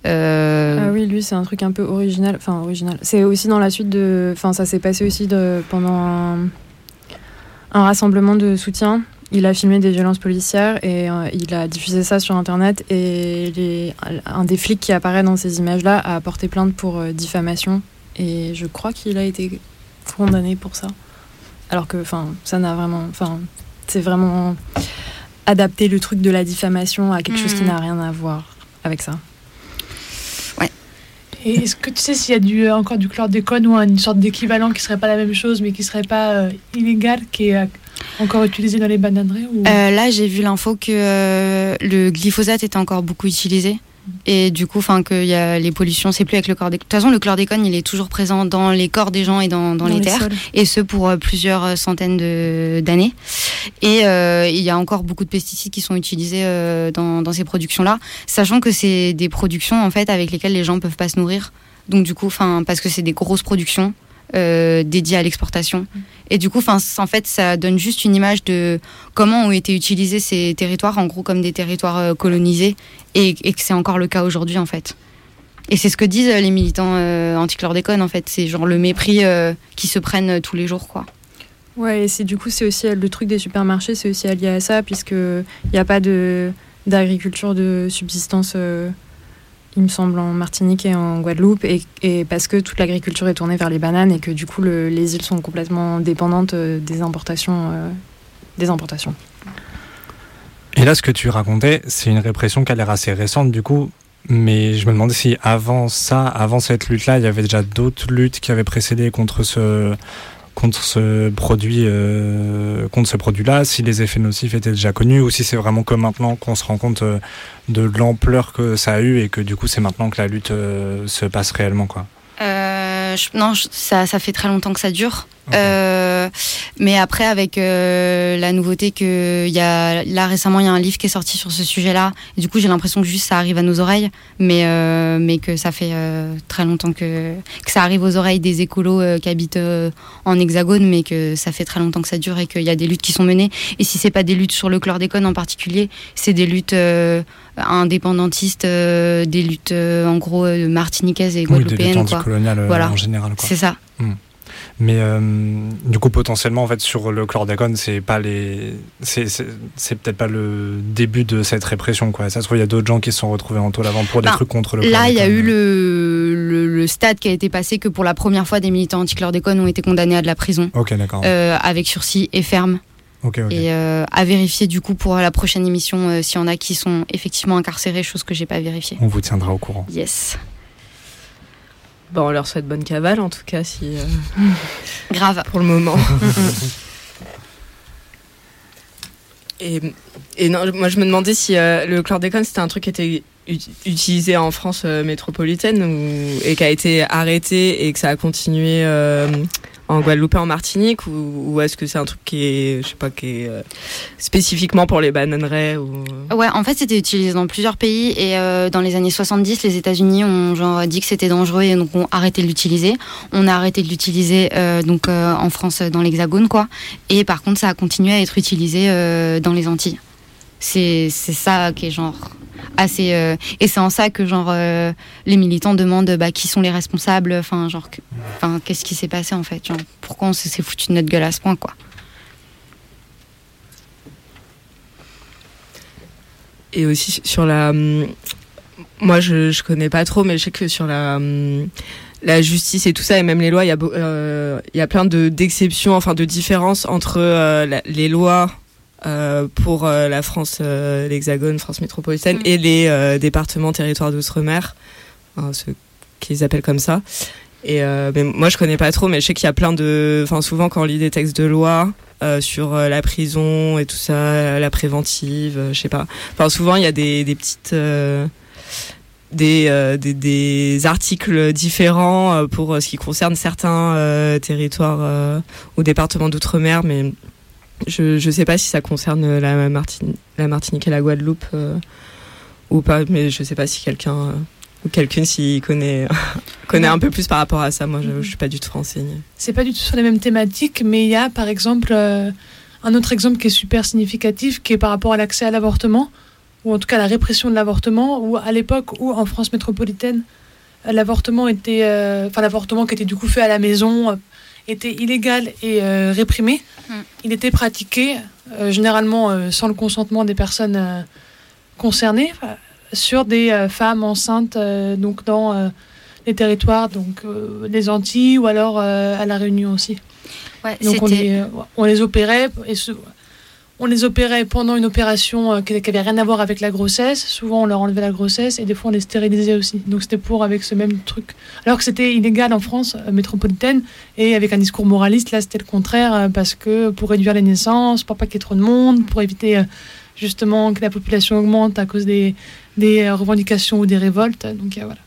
Euh, ah oui, lui, c'est un truc un peu original. Enfin, original. C'est aussi dans la suite de. Enfin, ça s'est passé aussi de... pendant un... rassemblement de soutien. Il a filmé des violences policières et euh, il a diffusé ça sur Internet. Et les... un des flics qui apparaît dans ces images-là a porté plainte pour euh, diffamation. Et je crois qu'il a été condamné pour ça. alors que enfin ça n'a vraiment enfin c'est vraiment adapter le truc de la diffamation à quelque chose qui Mhm. n'a rien à voir avec ça. Et est-ce que tu sais s'il y a du, euh, encore du chlordécone ou une sorte d'équivalent qui serait pas la même chose mais qui serait pas euh, illégal, qui est euh, encore utilisé dans les bananeraies ou... Euh, là, j'ai vu l'info que le glyphosate était encore beaucoup utilisé. Et du coup, enfin, que y a les pollutions, c'est plus avec le chlordécone. De toute façon, le chlordécone, il est toujours présent dans les corps des gens et dans, dans, les, terres, sols. et ce pour euh, plusieurs centaines de- d'années. Et euh, il y a encore beaucoup de pesticides qui sont utilisés euh, dans, dans ces productions-là, sachant que c'est des productions en fait avec lesquelles les gens peuvent pas se nourrir. Donc du coup, enfin, parce que c'est des grosses productions euh, à l'exportation. Et du coup, en fait, ça donne juste une image de comment ont été utilisés ces territoires, en gros comme des territoires euh, colonisés, et, que c'est encore le cas aujourd'hui, en fait. Et c'est ce que disent euh, les militants euh, anti-chlordécone, en fait. C'est genre le mépris euh, qui se prennent tous les jours, quoi. Ouais, et c'est du coup c'est aussi le truc des supermarchés, c'est aussi lié à ça puisque il n'y a pas de d'agriculture de subsistance. Il me semble, en Martinique et en Guadeloupe, et, parce que toute l'agriculture est tournée vers les bananes et que du coup le- les îles sont complètement dépendantes euh, des importations. euh, des importations. Et là, ce que tu racontais, c'est une répression qui a l'air assez récente du coup. Mais je me demandais si avant ça, avant cette lutte-là, il y avait déjà d'autres luttes qui avaient précédé contre ce, contre ce produit, euh, contre ce produit-là, si les effets nocifs étaient déjà connus, ou si c'est vraiment que maintenant qu'on se rend compte euh, de l'ampleur que ça a eu et que du coup c'est maintenant que la lutte euh, se passe réellement, quoi. Non, ça fait très longtemps que ça dure. Euh, mais après, avec euh, la nouveauté que il y a là récemment, il y a un livre qui est sorti sur ce sujet-là. Et du coup, j'ai l'impression que juste ça arrive à nos oreilles, mais euh, mais que ça fait très longtemps que que ça arrive aux oreilles des écolos qui habitent en Hexagone, mais que ça fait très longtemps que ça dure et qu'il y a des luttes qui sont menées. Et si c'est pas des luttes sur le chlordécone en particulier, c'est des luttes indépendantistes, des luttes en gros martiniquaises et Oui, des luttes guadeloupéennes, quoi. Voilà. en général, quoi. C'est ça. Mais euh, du coup, potentiellement, en fait, sur le chlordécone, c'est pas les, c'est, peut-être pas le début de cette répression, quoi. Ça se trouve, il y a d'autres gens qui se sont retrouvés en taule avant pour des Ben, trucs contre le Là, il y a eu le, le, le stade qui a été passé que pour la première fois, des militants anti-chlordécone ont été condamnés à de la prison, Ok, d'accord. euh, avec sursis et ferme. ok, ok. Et euh, à vérifier du coup pour la prochaine émission euh, s'il y en a qui sont effectivement incarcérés, chose que j'ai pas vérifiée. On vous tiendra au courant. Yes. Bon, on leur souhaite bonne cavale en tout cas, si euh, Grave. pour le moment. et, et non, moi je me demandais si euh, le chlordécone c'était un truc qui était ut- utilisé en France euh, métropolitaine ou, et qui a été arrêté et que ça a continué euh, en Guadeloupe et en Martinique ou, est-ce que c'est un truc qui est, je sais pas, qui est euh, spécifiquement pour les bananeraies ou... Ouais, en fait, c'était utilisé dans plusieurs pays et euh, dans les années 70, les États-Unis ont genre dit que c'était dangereux et donc ont arrêté de l'utiliser. On a arrêté de l'utiliser euh, donc euh, en France euh, dans l'Hexagone quoi. Et par contre, ça a continué à être utilisé euh, dans les Antilles. C'est ça qui est genre assez euh, et c'est en ça que genre euh, les militants demandent bah, qui sont les responsables. Enfin genre enfin qu'est-ce qui s'est passé en fait. Genre pourquoi on s'est foutu de notre gueule à ce point quoi. Et aussi sur la. hum, Moi, je, je connais pas trop, mais je sais que sur la. hum, La justice et tout ça, et même les lois, il y a, euh, y a plein de- d'exceptions, enfin de différences entre les lois euh, pour euh, la France, euh, l'Hexagone, France métropolitaine, Mm. et les départements, territoires d'outre-mer, hein, ceux qu'ils appellent comme ça. Et mais moi, je connais pas trop, mais je sais qu'il y a plein de. Enfin, souvent, quand on lit des textes de loi sur la prison et tout ça, la préventive, je sais pas. Enfin, souvent, il y a des, des petites. des, euh, des, des articles différents euh, pour euh, ce qui concerne certains territoires ou départements d'outre-mer, mais je je sais pas si ça concerne la, Martini- la Martinique et la Guadeloupe euh, ou pas, mais je sais pas si quelqu'un euh, ou quelqu'une s'y connaît connaît un peu plus par rapport à ça. Moi, je, je suis pas du tout renseignée. C'est pas du tout sur les mêmes thématiques, mais il y a par exemple euh, un autre exemple qui est super significatif, qui est par rapport à l'accès à l'avortement, ou en tout cas la répression de l'avortement, où à l'époque où en France métropolitaine, l'avortement était, enfin l'avortement qui était du coup fait à la maison, était illégal et euh, réprimé. Mm. Il était pratiqué euh, généralement euh, sans le consentement des personnes concernées sur des femmes enceintes donc dans les territoires donc les Antilles ou alors à la Réunion aussi. Donc on les, opérait on les opérait pendant une opération euh, qui n'avait rien à voir avec la grossesse. Souvent, on leur enlevait la grossesse et des fois, on les stérilisait aussi. Donc, c'était pour avec ce même truc. Alors que c'était illégal en France euh, métropolitaine et avec un discours moraliste, là, c'était le contraire euh, parce que pour réduire les naissances, pour pas qu'il y ait trop de monde, pour éviter justement que la population augmente à cause des, revendications ou des révoltes. Donc, voilà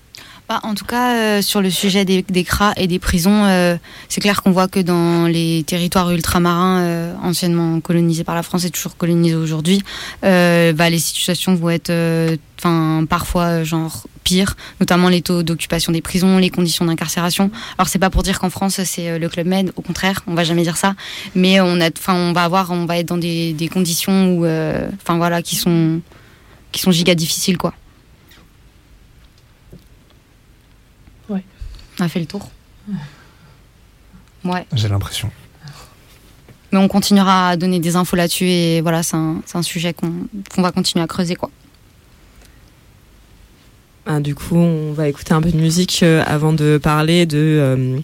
bah, En tout cas, euh, sur le sujet des, des et des prisons, euh, c'est clair qu'on voit que dans les territoires ultramarins euh, anciennement colonisés par la France et toujours colonisés aujourd'hui, euh, bah, les situations vont être euh, enfin parfois euh, genre pire, notamment les taux d'occupation des prisons, les conditions d'incarcération. Alors c'est pas pour dire qu'en France c'est le club Med, au contraire, on va jamais dire ça, mais on a, enfin on va avoir, on va être dans des, des conditions où, enfin voilà, qui sont qui sont giga difficiles quoi. On a fait le tour. Ouais. J'ai l'impression. Mais on continuera à donner des infos là-dessus et voilà, c'est un, un, sujet qu'on va continuer à creuser ah, du coup, on va écouter un peu de musique euh, avant de parler euh,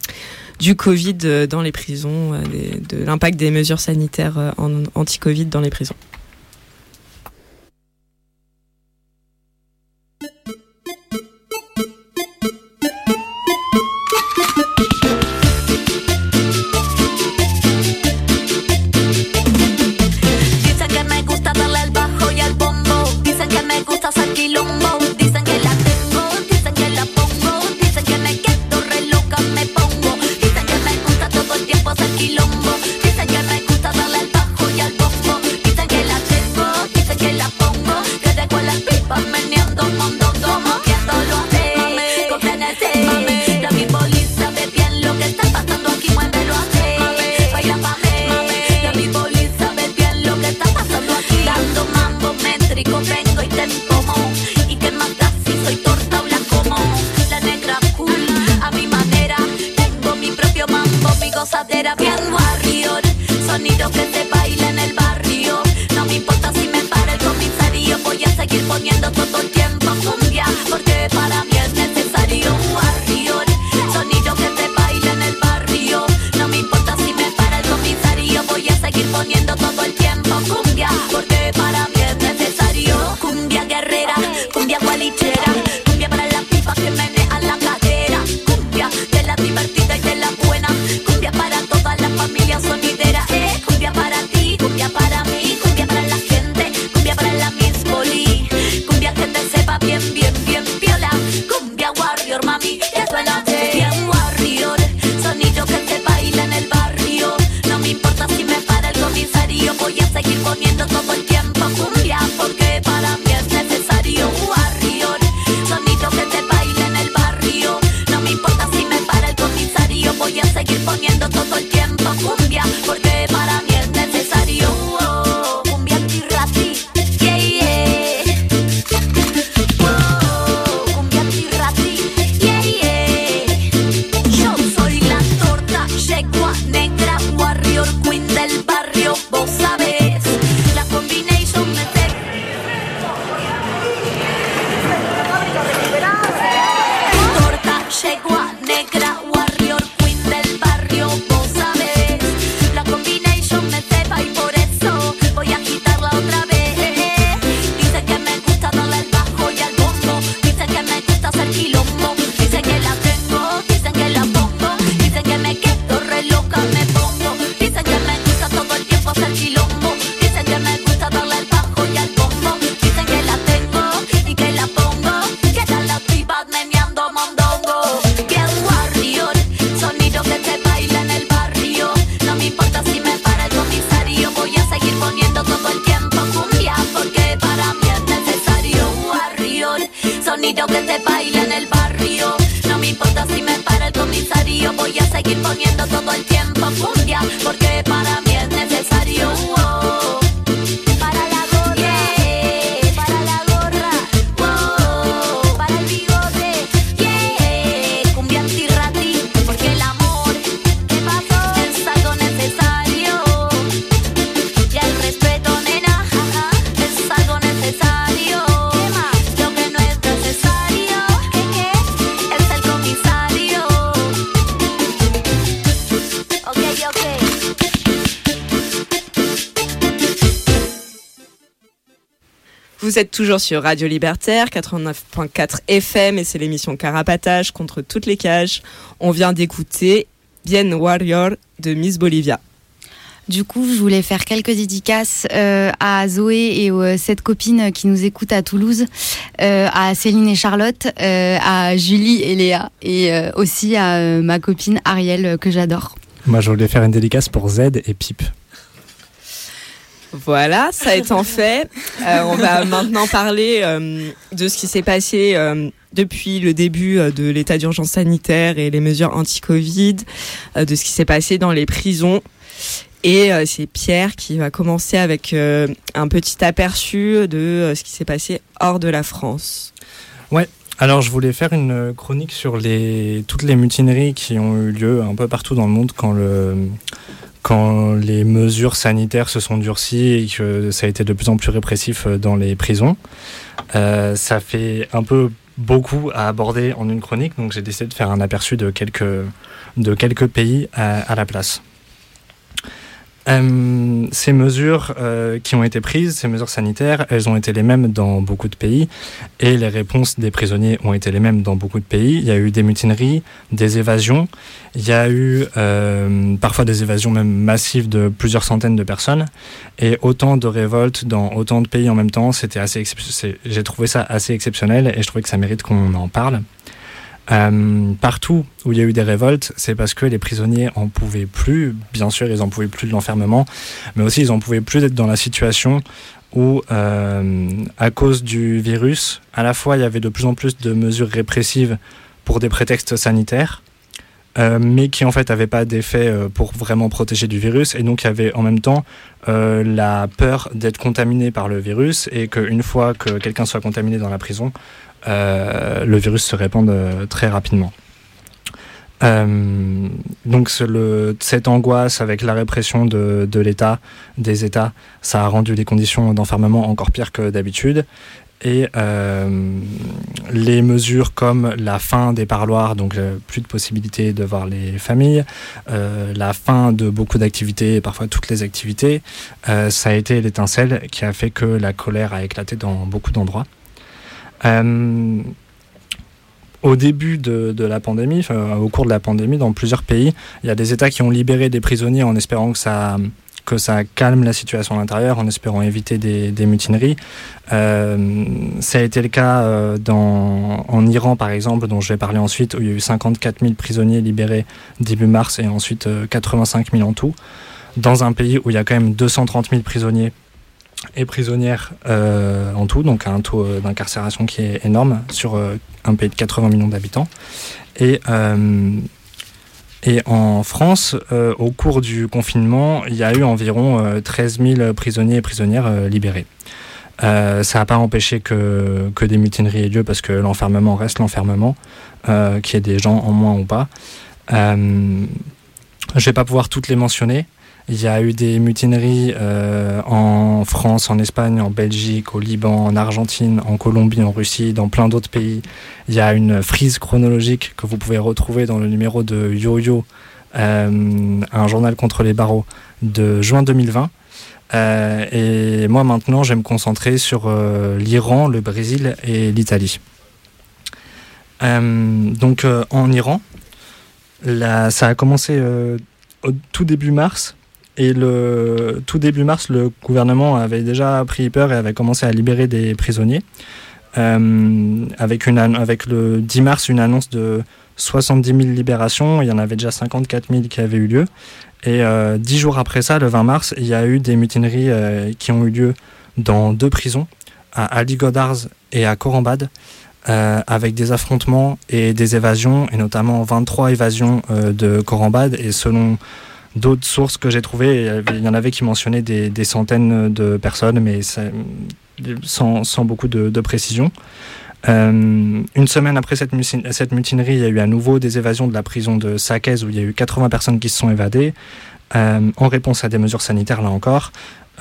du Covid euh, dans les prisons, de l'impact des mesures sanitaires anti-Covid dans les prisons. Vous êtes toujours sur Radio Libertaire 89.4 FM et c'est l'émission Carapatage contre toutes les cages. On vient d'écouter Bien Warrior de Miss Bolivia. Du coup, je voulais faire quelques dédicaces euh, à Zoé et aux euh, sept copines qui nous écoutent à Toulouse, euh, à Céline et Charlotte, euh, à Julie et Léa, et euh, aussi à euh, ma copine Ariel euh, que j'adore. Moi, je voulais faire une dédicace pour Z et Pip. Voilà, ça étant fait, euh, on va maintenant parler euh, de ce qui s'est passé euh, depuis le début de l'état d'urgence sanitaire et les mesures anti-Covid, de ce qui s'est passé dans les prisons. Et c'est Pierre qui va commencer avec un petit aperçu de ce qui s'est passé hors de la France. Alors, je voulais faire une chronique sur les, toutes les mutineries qui ont eu lieu un peu partout dans le monde quand, le, quand les mesures sanitaires se sont durcies et que ça a été de plus en plus répressif euh, dans les prisons. Euh, ça fait un peu beaucoup à aborder en une chronique, donc j'ai décidé de faire un aperçu de quelques, de quelques pays à, à la place. Euh, ces mesures euh, qui ont été prises, ces mesures sanitaires, elles ont été les mêmes dans beaucoup de pays et les réponses des prisonniers ont été les mêmes dans beaucoup de pays. Il y a eu des mutineries, des évasions, il y a eu euh, parfois des évasions même massives de plusieurs centaines de personnes et autant de révoltes dans autant de pays en même temps, c'était assez j'ai trouvé ça assez exceptionnel et je trouvais que ça mérite qu'on en parle. Euh, partout où il y a eu des révoltes, c'est parce que les prisonniers en pouvaient plus. Bien sûr, ils en pouvaient plus de l'enfermement, mais aussi ils en pouvaient plus d'être dans la situation où, euh, à cause du virus, à la fois il y avait de plus en plus de mesures répressives pour des prétextes sanitaires, euh, mais qui en fait n'avaient pas d'effet euh, pour vraiment protéger du virus, et donc il y avait en même temps euh, la peur d'être contaminé par le virus, et qu'une fois que quelqu'un soit contaminé dans la prison, le virus se répande euh, très rapidement. Euh, donc cette angoisse avec la répression de, l'État, des États, ça a rendu les conditions d'enfermement encore pires que d'habitude. Et euh, les mesures comme la fin des parloirs, donc euh, plus de possibilité de voir les familles, euh, la fin de beaucoup d'activités, parfois toutes les activités, euh, ça a été l'étincelle qui a fait que la colère a éclaté dans beaucoup d'endroits. Euh, au début de, la pandémie, au cours de la pandémie, dans plusieurs pays, il y a des États qui ont libéré des prisonniers en espérant que ça, calme la situation à l'intérieur, en espérant éviter des, mutineries. Euh, ça a été le cas euh, en Iran, par exemple, dont je vais parler ensuite, où il y a eu 54 000 prisonniers libérés début mars et ensuite euh, 85 000 en tout. Dans un pays où il y a quand même 230 000 prisonniers et prisonnières euh, en tout, donc un taux euh, d'incarcération qui est énorme sur euh, un pays de 80 millions d'habitants. Et, en France, au cours du confinement, il y a eu environ euh, 13 000 prisonniers et prisonnières libérés. Ça n'a pas empêché que, que des mutineries aient lieu parce que l'enfermement reste l'enfermement, qu'il y ait des gens en moins ou pas. Je ne vais pas pouvoir toutes les mentionner. Il y a eu des mutineries euh, en France, en Espagne, en Belgique, au Liban, en Argentine, en Colombie, en Russie, dans plein d'autres pays. Il y a une frise chronologique que vous pouvez retrouver dans le numéro de Yo-Yo, euh, un journal contre les barreaux de juin 2020. Euh, et moi maintenant, je me concentrer sur l'Iran, le Brésil et l'Italie. Donc en Iran, ça a commencé au tout début mars. Et le tout début mars, le gouvernement avait déjà pris peur et avait commencé à libérer des prisonniers. Euh, avec, une, avec le 10 mars, une annonce de 70 000 libérations. Il y en avait déjà 54 000 qui avaient eu lieu. Et euh, dix jours après ça, le 20 mars, il y a eu des mutineries euh, qui ont eu lieu dans deux prisons, à Ali Godars et à Korambad, euh, avec des affrontements et des évasions, et notamment 23 évasions de Korambad. Et selon d'autres sources que j'ai trouvées, il y avait- il y en avait qui mentionnaient des, des centaines de personnes, mais sans, sans beaucoup de, de précision. Euh, une semaine après cette, muci- cette mutinerie, il y a eu à nouveau des évasions de la prison de Saqqez où il y a eu 80 personnes qui se sont évadées euh, en réponse à des mesures sanitaires là encore.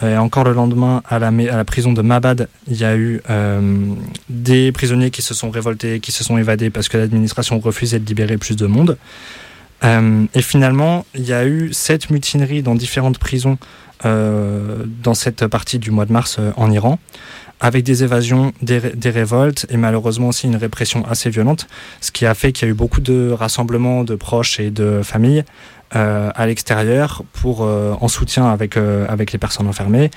Et encore le lendemain, à la, à la prison de Mabad, il y a eu euh, des prisonniers qui se sont révoltés, qui se sont évadés parce que l'administration refusait de libérer plus de monde. Euh, et finalement, il y a eu sept mutineries dans différentes prisons euh, dans cette partie du mois de mars euh, en Iran, avec des évasions, des, ré- des révoltes et malheureusement aussi une répression assez violente, ce qui a fait qu'il y a eu beaucoup de rassemblements de proches et de familles euh, à l'extérieur pour euh, en soutien avec avec les personnes enfermées,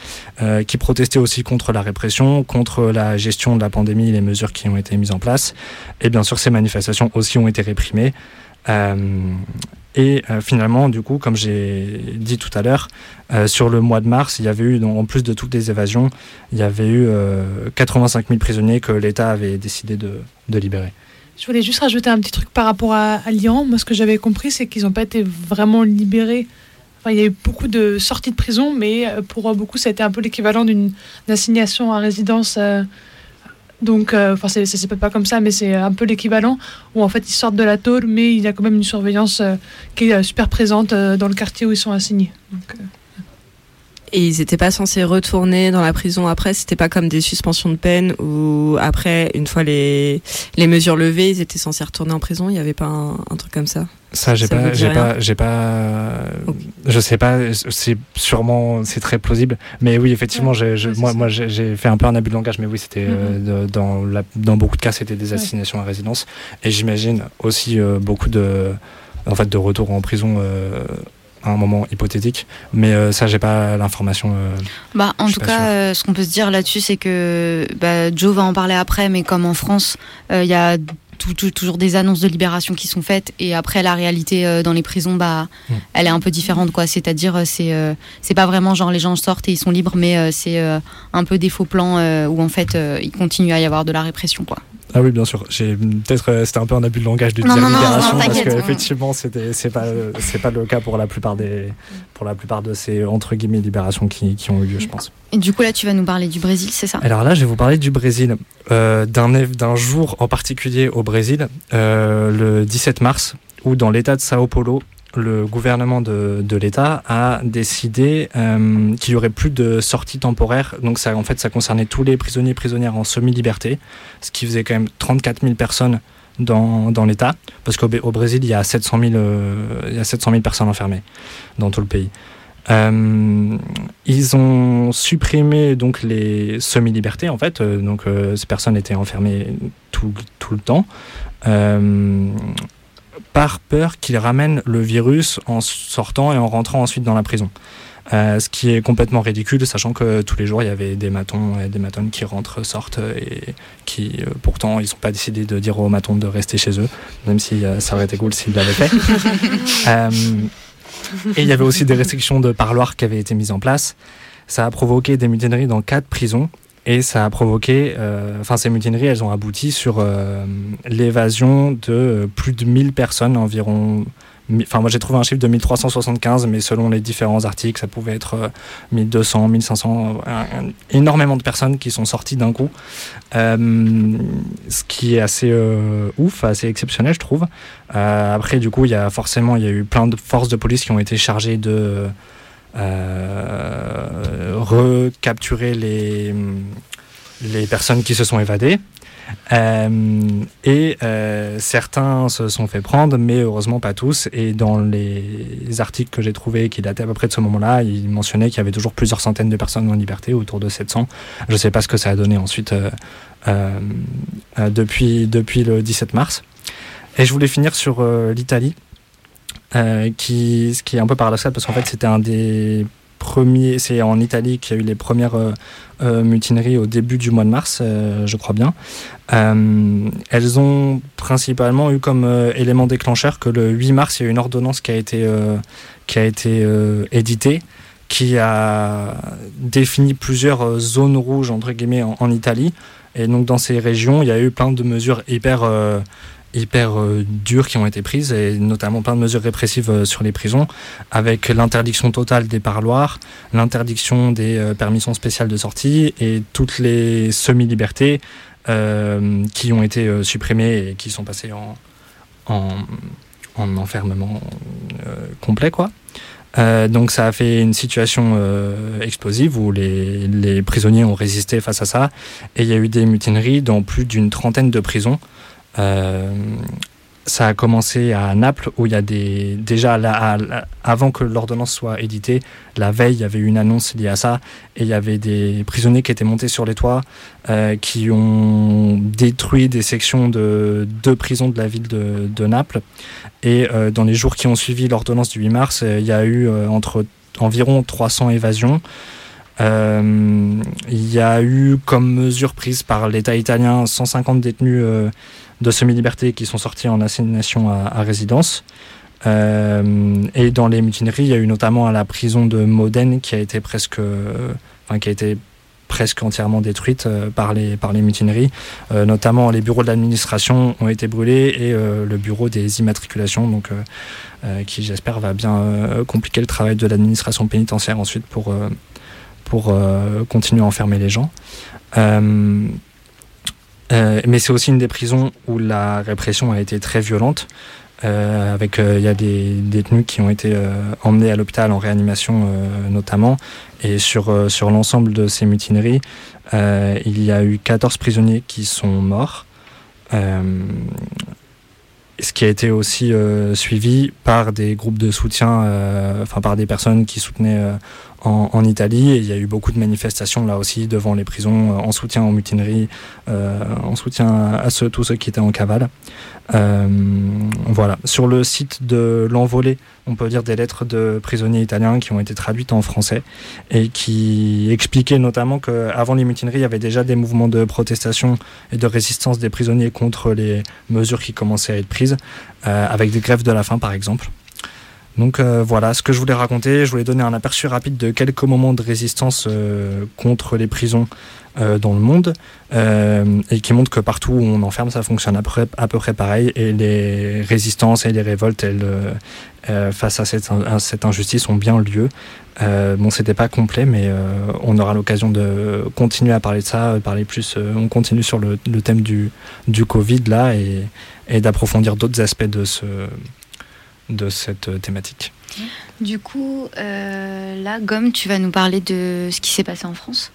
qui protestaient aussi contre la répression, contre la gestion de la pandémie, les mesures qui ont été mises en place, et bien sûr ces manifestations aussi ont été réprimées. Euh, et euh, finalement, du coup, comme j'ai dit tout à l'heure, euh, sur le mois de mars, il y avait eu, en plus de toutes les évasions, il y avait eu euh, 85 000 prisonniers que l'État avait décidé de, libérer. Je voulais juste rajouter un petit truc par rapport à, l'Iran. Moi, ce que j'avais compris, c'est qu'ils n'ont pas été vraiment libérés. Il y a eu beaucoup de sorties de prison, mais pour beaucoup, ça a été un peu l'équivalent d'une assignation à résidence. Donc, euh, enfin, c'est- c'est c'est pas comme ça, mais c'est un peu l'équivalent où en fait ils sortent de la tôle, mais il y a quand même une surveillance euh, qui est euh, super présente euh, dans le quartier où ils sont assignés. Euh, Et ils n'étaient pas censés retourner dans la prison après, c'était pas comme des suspensions de peine où après, une fois les, les mesures levées, ils étaient censés retourner en prison, il n'y avait pas un, un truc comme ça? Ça, j'ai pas, j'ai pas, j'ai pas, je sais pas. C'est sûrement, c'est très plausible. Mais oui, effectivement, je- moi, moi, j'ai fait un peu un abus de langage, mais oui, c'était euh, de- dans la, dans beaucoup de cas, c'était des assignations à résidence. Et j'imagine aussi euh, beaucoup de, en fait, de retour en prison. euh, à un moment hypothétique, mais euh, ça j'ai pas l'information. euh, Bah, en tout cas, euh, ce qu'on peut se dire là-dessus, c'est que bah, Joe va en parler après, mais comme en France, euh, il y a tout- tout- toujours des annonces de libération qui sont faites, et après la réalité dans les prisons, bah, Mm. elle est un peu différente, quoi. C'est-à-dire, c'est c'est pas vraiment genre les gens sortent et ils sont libres, mais c'est un peu des faux plans où en fait il continue à y avoir de la répression, quoi. Ah oui, bien sûr. J'ai peut-être euh, c'était un peu un abus de langage de Non, dire non, non, libération non, parce que effectivement c'était c'est pas c'est pas le cas pour la plupart des pour la plupart de ces entre guillemets libérations qui, qui ont eu lieu, je pense. Et du coup, là, tu vas nous parler du Brésil, c'est ça? Alors là, je vais vous parler du Brésil, euh, d'un jour en particulier au Brésil, euh, le 17 mars, où dans l'État de Sao Paulo, le gouvernement de, de l'État a décidé euh, qu'il y aurait plus de sorties temporaires. Donc ça, en fait, ça concernait tous les prisonniers et prisonnières en semi-liberté, ce qui faisait quand même 34 000 personnes dans, dans l'État, parce qu'au au Brésil, il y, a 700 000, euh, il y a 700 000 personnes enfermées dans tout le pays. Euh, ils ont supprimé donc les semi-libertés en fait, donc ces personnes étaient enfermées tout, tout le temps, par peur qu'ils ramènent le virus en sortant et en rentrant ensuite dans la prison. Euh, ce qui est complètement ridicule, sachant que tous les jours il y avait des matons et des matones qui rentrent, sortent et qui euh, pourtant ils n'ont pas décidé de dire aux matons de rester chez eux, même si euh, ça aurait été cool s'ils l'avaient fait. Et il y avait aussi des restrictions de parloir qui avaient été mises en place. Ça a provoqué des mutineries dans quatre prisons. Et ça a provoqué, euh, enfin ces mutineries, elles ont abouti sur euh, l'évasion de euh, plus de 1000 personnes, environ. Enfin, moi j'ai trouvé un chiffre de 1375, mais selon les différents articles, ça pouvait être euh, 1200, 1500, un- un- énormément de personnes qui sont sorties d'un coup. Ce qui est assez ouf, assez exceptionnel, je trouve. Après, du coup, il y a forcément, il y a eu plein de forces de police qui ont été chargées de recapturer les, les personnes qui se sont évadées. Euh, et euh, certains se sont fait prendre, mais heureusement pas tous. Et dans les articles que j'ai trouvés qui dataient à peu près de ce moment-là, ils mentionnaient qu'il y avait toujours plusieurs centaines de personnes en liberté, autour de 700. Je ne sais pas ce que ça a donné ensuite euh, euh, euh, depuis, depuis le 17 mars. Et je voulais finir sur euh, l'Italie, euh, qui, ce qui est un peu paradoxal parce qu'en fait c'était un des premiers, c'est en Italie qu'il y a eu les premières euh, euh, mutineries au début du mois de mars, je crois bien. Elles ont principalement eu comme élément déclencheur que le 8 mars, il y a eu une ordonnance qui a été, qui a été éditée qui a défini plusieurs zones rouges entre guillemets en, Italie et donc dans ces régions il y a eu plein de mesures hyper hyper euh, dures qui ont été prises et notamment plein de mesures répressives euh, sur les prisons avec l'interdiction totale des parloirs, l'interdiction des euh, permissions spéciales de sortie et toutes les semi-libertés qui ont été supprimées et qui sont passées en, en, en enfermement complet quoi. Donc ça a fait une situation explosive où les, les prisonniers ont résisté face à ça et il y a eu des mutineries dans plus d'une trentaine de prisons. Euh, ça a commencé à Naples où il y a des déjà avant que l'ordonnance soit éditée, la veille il y avait eu une annonce liée à ça et il y avait des prisonniers qui étaient montés sur les toits, euh, qui ont détruit des sections de deux prisons de la ville de, Naples et euh, dans les jours qui ont suivi l'ordonnance du 8 mars, il y a eu entre environ 300 évasions. Euh, il y a eu comme mesure prise par l'État italien 150 détenus euh, de semi-liberté qui sont sortis en assignation à, résidence. Euh, et dans les mutineries, il y a eu notamment à la prison de Modène qui a été presque, enfin, qui a été presque entièrement détruite par les par les mutineries. Notamment, les bureaux de l'administration ont été brûlés et le bureau des immatriculations, donc qui j'espère va bien compliquer le travail de l'administration pénitentiaire ensuite pour pour euh, continuer à enfermer les gens. Euh, euh, mais c'est aussi une des prisons où la répression a été très violente. Avec il y a des détenus qui ont été emmenés à l'hôpital en réanimation notamment et sur sur l'ensemble de ces mutineries il y a eu 14 prisonniers qui sont morts ce qui a été aussi suivi par des groupes de soutien enfin par des personnes qui soutenaient en, Italie et il y a eu beaucoup de manifestations là aussi devant les prisons euh, en soutien aux mutineries euh, en soutien à ceux, tous ceux qui étaient en cavale euh, voilà. Sur le site de l'envolée, on peut lire des lettres de prisonniers italiens qui ont été traduites en français et qui expliquaient notamment qu'avant les mutineries, il y avait déjà des mouvements de protestation et de résistance des prisonniers contre les mesures qui commençaient à être prises, avec des grèves de la faim par exemple. Donc euh, voilà ce que je voulais raconter. Je voulais donner un aperçu rapide de quelques moments de résistance euh, contre les prisons euh, dans le monde euh, et qui montre que partout où on enferme, ça fonctionne à peu près, pareil. Et les résistances et les révoltes, elles, euh, euh, face à cette, à cette injustice, ont bien lieu. Bon, c'était pas complet, mais on aura l'occasion de continuer à parler de ça, parler plus. on continue sur le, le thème du, du Covid là et, et d'approfondir d'autres aspects de ce de cette euh, thématique. Du coup, euh, là, Gomme, tu vas nous parler de ce qui s'est passé en France?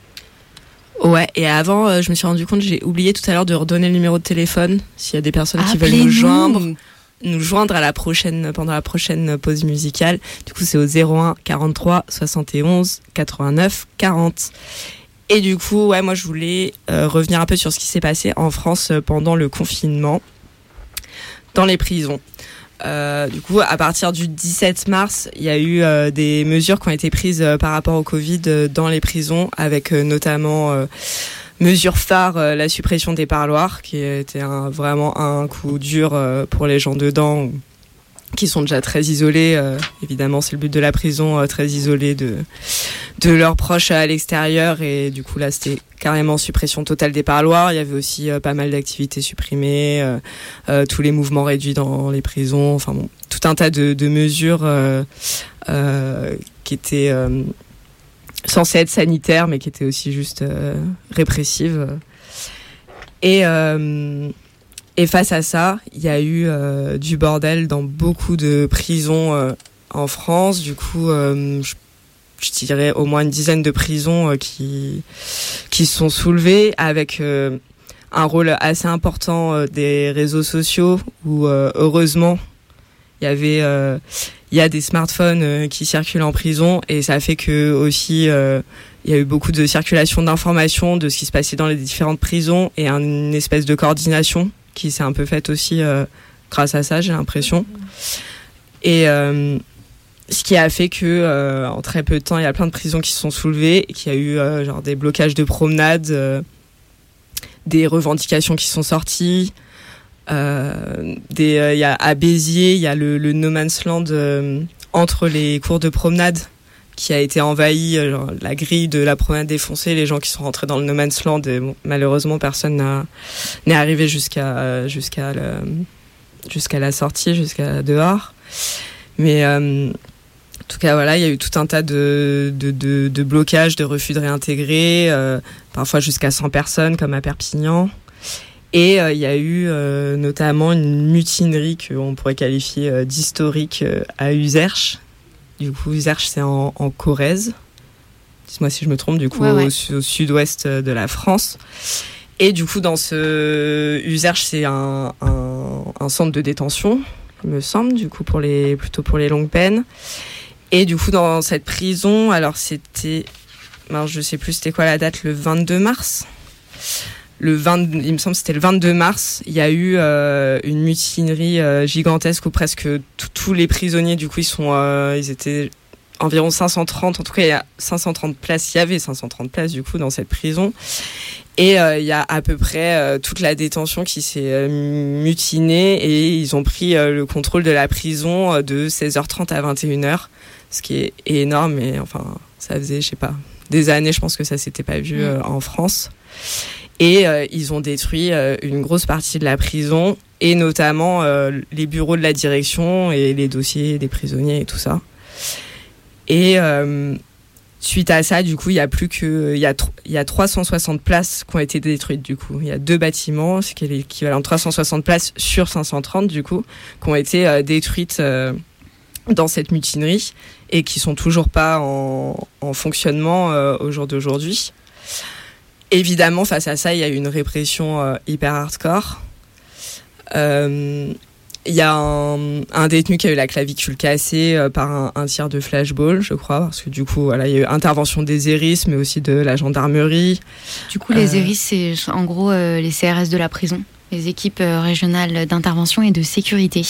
Ouais, et avant, euh, je me suis rendu compte, j'ai oublié tout à l'heure de redonner le numéro de téléphone. S'il y a des personnes qui veulent nous joindre, nous joindre à la prochaine, pendant la prochaine pause musicale. Du coup, c'est au 01 43 71 89 40. Et du coup, ouais, moi, je voulais euh, revenir un peu sur ce qui s'est passé en France pendant le confinement dans les prisons. Euh, du coup, à partir du 17 mars, il y a eu euh, des mesures qui ont été prises euh, par rapport au Covid dans les prisons, avec notamment mesure phare, la suppression des parloirs, qui était un- vraiment un coup dur pour les gens dedans, qui sont déjà très isolés. euh, évidemment, c'est le but de la prison, euh, très isolés de, de leurs proches à l'extérieur. Et du coup, là, c'était carrément suppression totale des parloirs. Il y avait aussi euh, pas mal d'activités supprimées, euh, euh, tous les mouvements réduits dans les prisons. Enfin bon, tout un tas de, de mesures qui étaient censées être sanitaires, mais qui étaient aussi juste répressives. Et, et face à ça, il y a eu euh, du bordel dans beaucoup de prisons euh, en France. Du coup, euh, je, dirais au moins une dizaine de prisons qui, qui sont soulevées avec un rôle assez important des réseaux sociaux où heureusement il y avait il y a des smartphones qui circulent en prison et ça fait que aussi il y a eu beaucoup de circulation d'informations de ce qui se passait dans les différentes prisons et un- une espèce de coordination qui s'est un peu faite aussi euh, grâce à ça j'ai l'impression. Et euh, ce qui a fait que euh, en très peu de temps il y a plein de prisons qui se sont soulevées qu'il y a eu genre des blocages de promenades des revendications qui sont sorties il y a à Béziers, il y a le, le no man's land entre les cours de promenade qui a été envahi, euh, la grille de la promenade défoncée, les gens qui sont rentrés dans le no man's land. Malheureusement, personne n'est arrivé jusqu'à euh, jusqu'à jusqu'à la sortie, jusqu'à dehors. Mais euh, en tout cas, voilà, il y a eu tout un tas de, de, blocages, de refus de réintégrer, parfois jusqu'à 100 personnes, comme à Perpignan. Et il y a eu notamment une mutinerie qu'on pourrait qualifier d'historique à Userche. Du coup, Userche, c'est en, en Corrèze. Dites-moi si je me trompe, du coup, Ouais, ouais. Au, su- au sud-ouest euh, de la France. Et du coup, dans ce Userche, c'est un, un, un centre de détention, il me semble, du coup pour les plutôt pour les longues peines. Et du coup dans cette prison, alors c'était, je sais plus c'était quoi la date, le 22 mars. Le 20, il me semble que c'était le 22 mars, il y a eu euh, une mutinerie euh, gigantesque où presque tous les prisonniers, du coup, ils sont, euh, ils étaient environ 530. En tout cas, il y a 530 places. Il y avait 530 places du coup dans cette prison. Et il y a à peu près toute la détention qui s'est mutinée et ils ont pris le contrôle de la prison de 16h30 à 21h, ce qui est énorme. Et enfin, ça faisait, je sais pas, des années. Je pense que ça s'était pas vu euh, en France. Et euh, ils ont détruit euh, une grosse partie de la prison et notamment euh, les bureaux de la direction et les dossiers des prisonniers et tout ça. Et suite à ça, du coup, il y a plus que il y a il y a 360 places qui ont été détruites du coup. Il y a deux bâtiments, ce qui est l'équivalent de 360 places sur 530 du coup, qui ont été détruites dans cette mutinerie et qui sont toujours pas en, en fonctionnement euh, au jour d'aujourd'hui. Évidemment, face à ça, il y a eu une répression euh, hyper hardcore. Euh, il y a un, un détenu qui a eu la clavicule cassée euh, par un, un tir de flashball, je crois, parce que du coup, voilà, il y a eu intervention des ERIS, mais aussi de la gendarmerie. Du coup, les ERIS, c'est en gros les CRS de la prison, les équipes régionales d'intervention et de sécurité.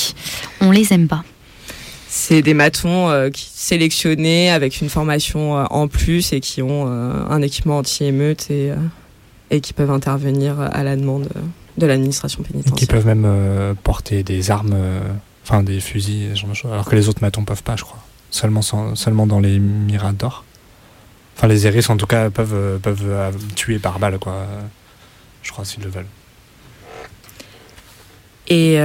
On les aime pas. C'est des matons euh, qui sélectionnés avec une formation euh, en plus et qui ont euh, un équipement anti-émeute et, et qui peuvent intervenir à la demande de l'administration Qui pénitentiaire. peuvent même porter des armes, enfin des fusils, genre de choses, alors que les autres matons peuvent pas, je crois. Seulement, sans- seulement dans les miradors. Enfin, les Eris, en tout cas, peuvent, peuvent tuer par balle, quoi. Je crois, s'ils le veulent. Et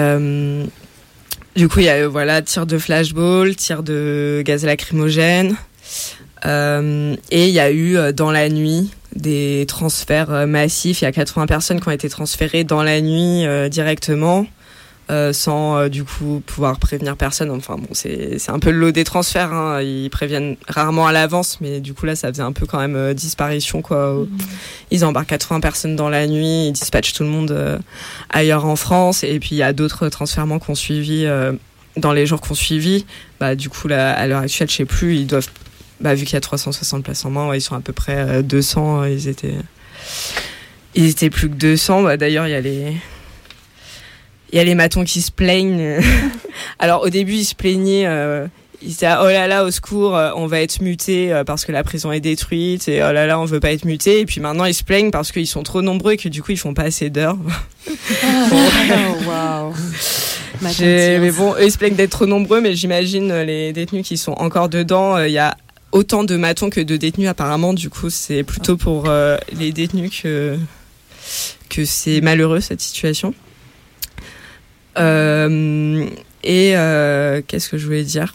du coup, il y a eu voilà, tir de flashball, tir de gaz lacrymogène. Euh, et il y a eu euh, dans la nuit des transferts euh, massifs. Il y a 80 personnes qui ont été transférées dans la nuit euh, directement. Euh, sans euh, du coup pouvoir prévenir personne. Enfin bon, c'est un peu le lot des transferts. hein. Ils préviennent rarement à l'avance, mais du coup là, ça faisait un peu quand même euh, disparition quoi. Ils embarquent 80 personnes dans la nuit, ils dispatchent tout le monde ailleurs en France, et puis il y a d'autres transferts qui ont suivi dans les jours qui ont suivi. Bah du coup là, à l'heure actuelle, je sais plus, ils doivent, bah vu qu'il y a 360 places en main, ouais, ils sont à peu près euh, 200. euh, Ils étaient, ils étaient plus que 200. Bah, D'ailleurs, il y a les il y a les matons qui se plaignent. Alors au début, ils se plaignaient. euh, ils disaient oh là là au secours, euh, on va être muté euh, parce que la prison est détruite et oh là là on veut pas être muté. Et puis maintenant ils se plaignent parce qu'ils sont trop nombreux et que du coup ils font pas assez d'heures. Waouh. J'ai- Mais bon, eux ils se plaignent d'être trop nombreux, mais j'imagine les détenus qui sont encore dedans. Il y a autant de matons que de détenus apparemment. Du coup, c'est plutôt pour euh, les détenus que que c'est malheureux cette situation. Euh, et euh, qu'est-ce que je voulais dire?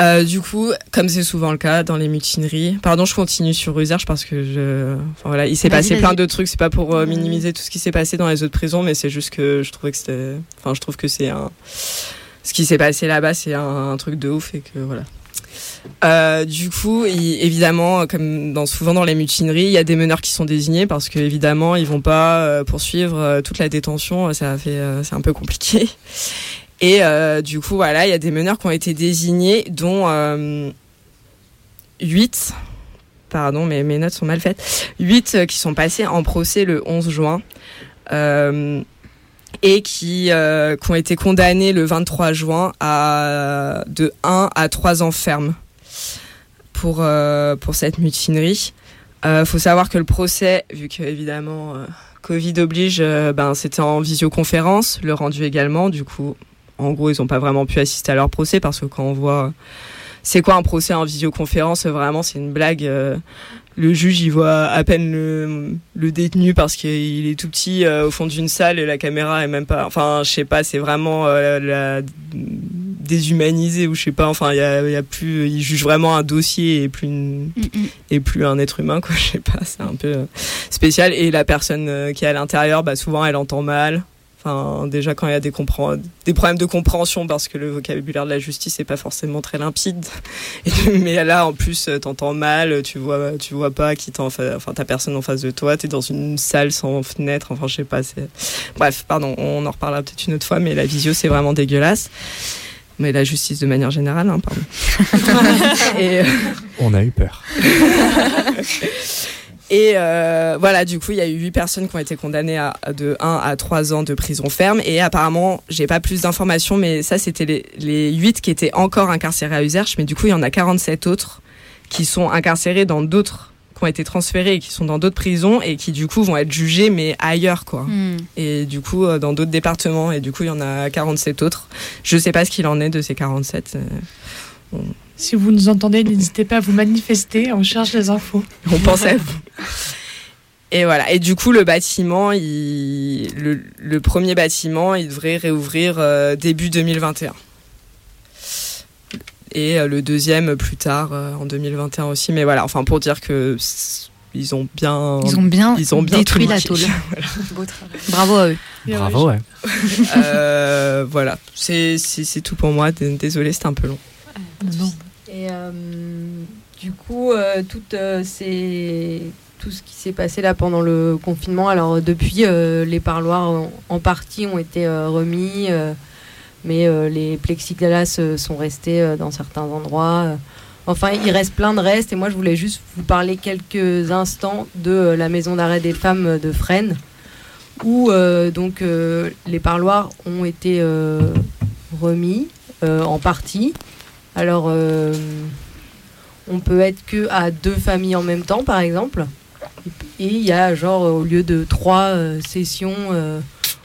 Euh, Du coup, comme c'est souvent le cas dans les mutineries, pardon, je continue sur Usage parce que je, enfin, voilà, il s'est passé plein de trucs. C'est pas pour euh, minimiser tout ce qui s'est passé dans les autres prisons, mais c'est juste que je trouvais que c'était, enfin, je trouve que c'est un, ce qui s'est passé là-bas, c'est un, un truc de ouf et que voilà. Euh, du coup, évidemment, comme souvent dans les mutineries, il y a des meneurs qui sont désignés parce que évidemment, ils vont pas euh, poursuivre euh, toute la détention. Ça fait, c'est un peu compliqué. Et du coup, voilà, il y a des meneurs qui ont été désignés, dont euh, 8, pardon, mes notes sont mal faites, 8 qui sont passés en procès le 11 juin. Et qui, qui ont été condamnés le 23 juin à de 1 à 3 ans ferme pour, euh, pour cette mutinerie. Euh, faut savoir que le procès, vu que évidemment euh, Covid oblige, ben c'était en visioconférence, le rendu également. Du coup, en gros, ils n'ont pas vraiment pu assister à leur procès parce que quand on voit c'est quoi un procès en visioconférence, vraiment c'est une blague. le juge il voit à peine le, détenu parce qu'il est tout petit au fond d'une salle et la caméra est même pas. Enfin, je sais pas, c'est vraiment la, déshumanisé ou je sais pas. Enfin, il y a, il y a plus, il juge vraiment un dossier et plus une, et plus un être humain quoi. Je sais pas, c'est un peu euh, spécial. Et la personne euh, qui est à l'intérieur, bah souvent elle entend mal. Enfin, déjà quand il y a des, problèmes de compréhension parce que le vocabulaire de la justice n'est pas forcément très limpide. Et- mais là, en plus, euh, t'entends mal, tu vois, tu vois pas qui t'en, enfin, t'as personne en face de toi, t'es dans une salle sans fenêtre. Enfin, je sais pas. C'est... Bref, pardon, on en reparlera peut-être une autre fois, mais la visio, c'est vraiment dégueulasse. Mais la justice de manière générale, hein, pardon. Et, euh, On a eu peur. Et euh, voilà, du coup, il y a eu huit personnes qui ont été condamnées à, de 1 à 3 ans de prison ferme. Et apparemment, j'ai pas plus d'informations, mais ça, c'était les, les 8 qui étaient encore incarcérés à Userche. Mais du coup, il y en a 47 autres qui sont incarcérés dans d'autres, qui ont été transférés et qui sont dans d'autres prisons et qui, du coup, vont être jugés, mais ailleurs, quoi. Hmm. Et du coup, euh, dans d'autres départements. Et du coup, il y en a 47 autres. Je sais pas ce qu'il en est de ces 47. euh, Si vous nous entendez, n'hésitez pas à vous manifester. On cherche les infos. On pense à vous. Et voilà. Et du coup, le bâtiment, il... le, le premier bâtiment, il devrait réouvrir euh, début 2021. Et euh, le deuxième plus tard, euh, en 2021 aussi. Mais voilà, enfin, pour dire que ils ont bien. Ils ont bien, Ils ont bien détruit la tôle. Beau travail. Bravo à eux. Bravo, ouais. Euh, voilà. C'est tout pour moi. D- Désolé, c'était un peu long. Non. Et euh, du coup, euh, toutes, euh, ces- tout ce qui s'est passé là pendant le confinement, alors depuis, euh, les parloirs en, en partie ont été euh, remis, euh, mais euh, les plexiglas euh, sont restés euh, dans certains endroits. Enfin, il reste plein de restes, et moi je voulais juste vous parler quelques instants de la maison d'arrêt des femmes de Fresnes, où donc les parloirs ont été remis en partie. Alors, on peut être que à deux familles en même temps, par exemple. Et il y a, genre, au lieu de trois euh, sessions euh,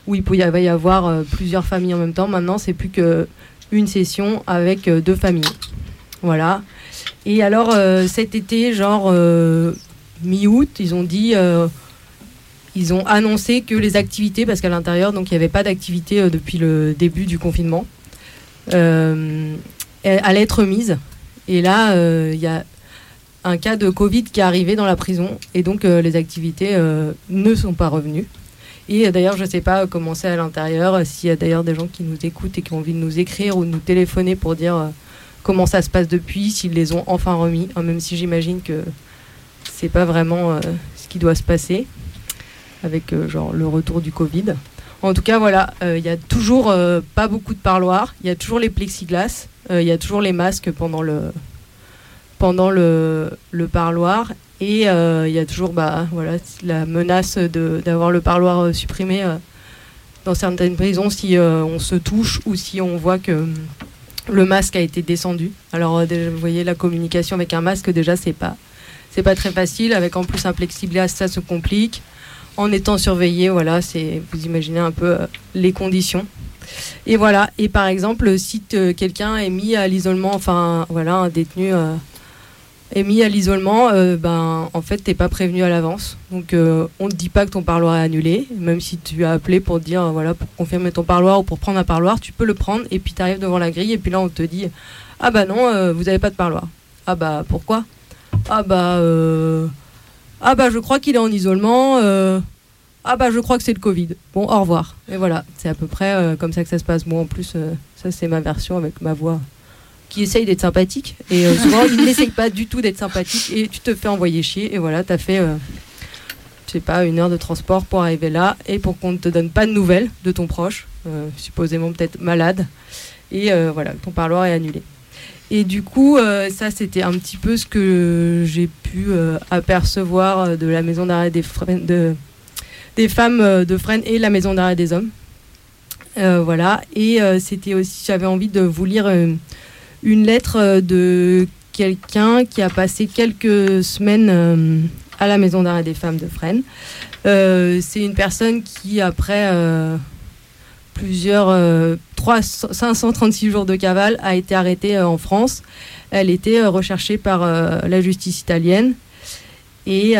où il peut y avoir- euh, plusieurs familles en même temps, maintenant, c'est plus que une session avec deux familles. Voilà. Et alors, cet été, genre, mi-août, ils ont dit. ils ont annoncé que les activités, parce qu'à l'intérieur, donc il n'y avait pas d'activité depuis le début du confinement, allait être mise. Et là, il y a un cas de Covid qui est arrivé dans la prison et donc euh, les activités euh, ne sont pas revenues. Et euh, d'ailleurs, je ne sais pas comment c'est à l'intérieur, euh, s'il y a d'ailleurs des gens qui nous écoutent et qui ont envie de nous écrire ou de nous téléphoner pour dire euh, comment ça se passe depuis, s'ils les ont enfin remis, hein, même si j'imagine que c'est pas vraiment euh, ce qui doit se passer avec euh, genre le retour du Covid. En tout cas, voilà, euh, il y a toujours euh, pas beaucoup de parloirs, il y a toujours les plexiglas, euh, il y a toujours les masques pendant le, pendant le, parloir, et euh, il y a toujours bah, voilà, la menace d'avoir le parloir euh, supprimé euh, dans certaines prisons si on se touche ou si on voit que hum, le masque a été descendu. Alors, vous voyez, la communication avec un masque, déjà, c'est pas, pas très facile. Avec en plus un plexiglas, ça se complique en étant surveillé. Voilà, c'est vous imaginez un peu les conditions. Et voilà. Et par exemple, si quelqu'un est mis à l'isolement, enfin voilà, un détenu est mis à l'isolement, euh, ben en fait t'es pas prévenu à l'avance. Donc euh, on te dit pas que ton parloir est annulé, même si tu as appelé pour dire voilà pour confirmer ton parloir ou pour prendre un parloir, tu peux le prendre et puis tu arrives devant la grille et puis là on te dit ah bah non euh, vous avez pas de parloir. Ah bah pourquoi Ah bah ah bah je crois qu'il est en isolement. ah bah je crois que c'est le Covid. Bon au revoir. Et voilà, c'est à peu près comme ça que ça se passe. Moi en plus, ça c'est ma version avec ma voix qui essaye d'être sympathique. Et euh, souvent il n'essaye pas du tout d'être sympathique et tu te fais envoyer chier. Et voilà, t'as fait, euh, je sais pas, une heure de transport pour arriver là et pour qu'on ne te donne pas de nouvelles de ton proche, euh, supposément peut-être malade. Et euh, voilà, ton parloir est annulé. Et du coup, euh, ça, c'était un petit peu ce que j'ai pu apercevoir de la maison d'arrêt des, de, des femmes de Fresnes et la maison d'arrêt des hommes. Voilà. Et c'était aussi, j'avais envie de vous lire une lettre euh, de quelqu'un qui a passé quelques semaines euh, à la maison d'arrêt des femmes de Fresnes. Euh, C'est une personne qui, après plusieurs euh, 300 536 jours de cavale, a été arrêtée en France. Elle était recherchée par la justice italienne. Et,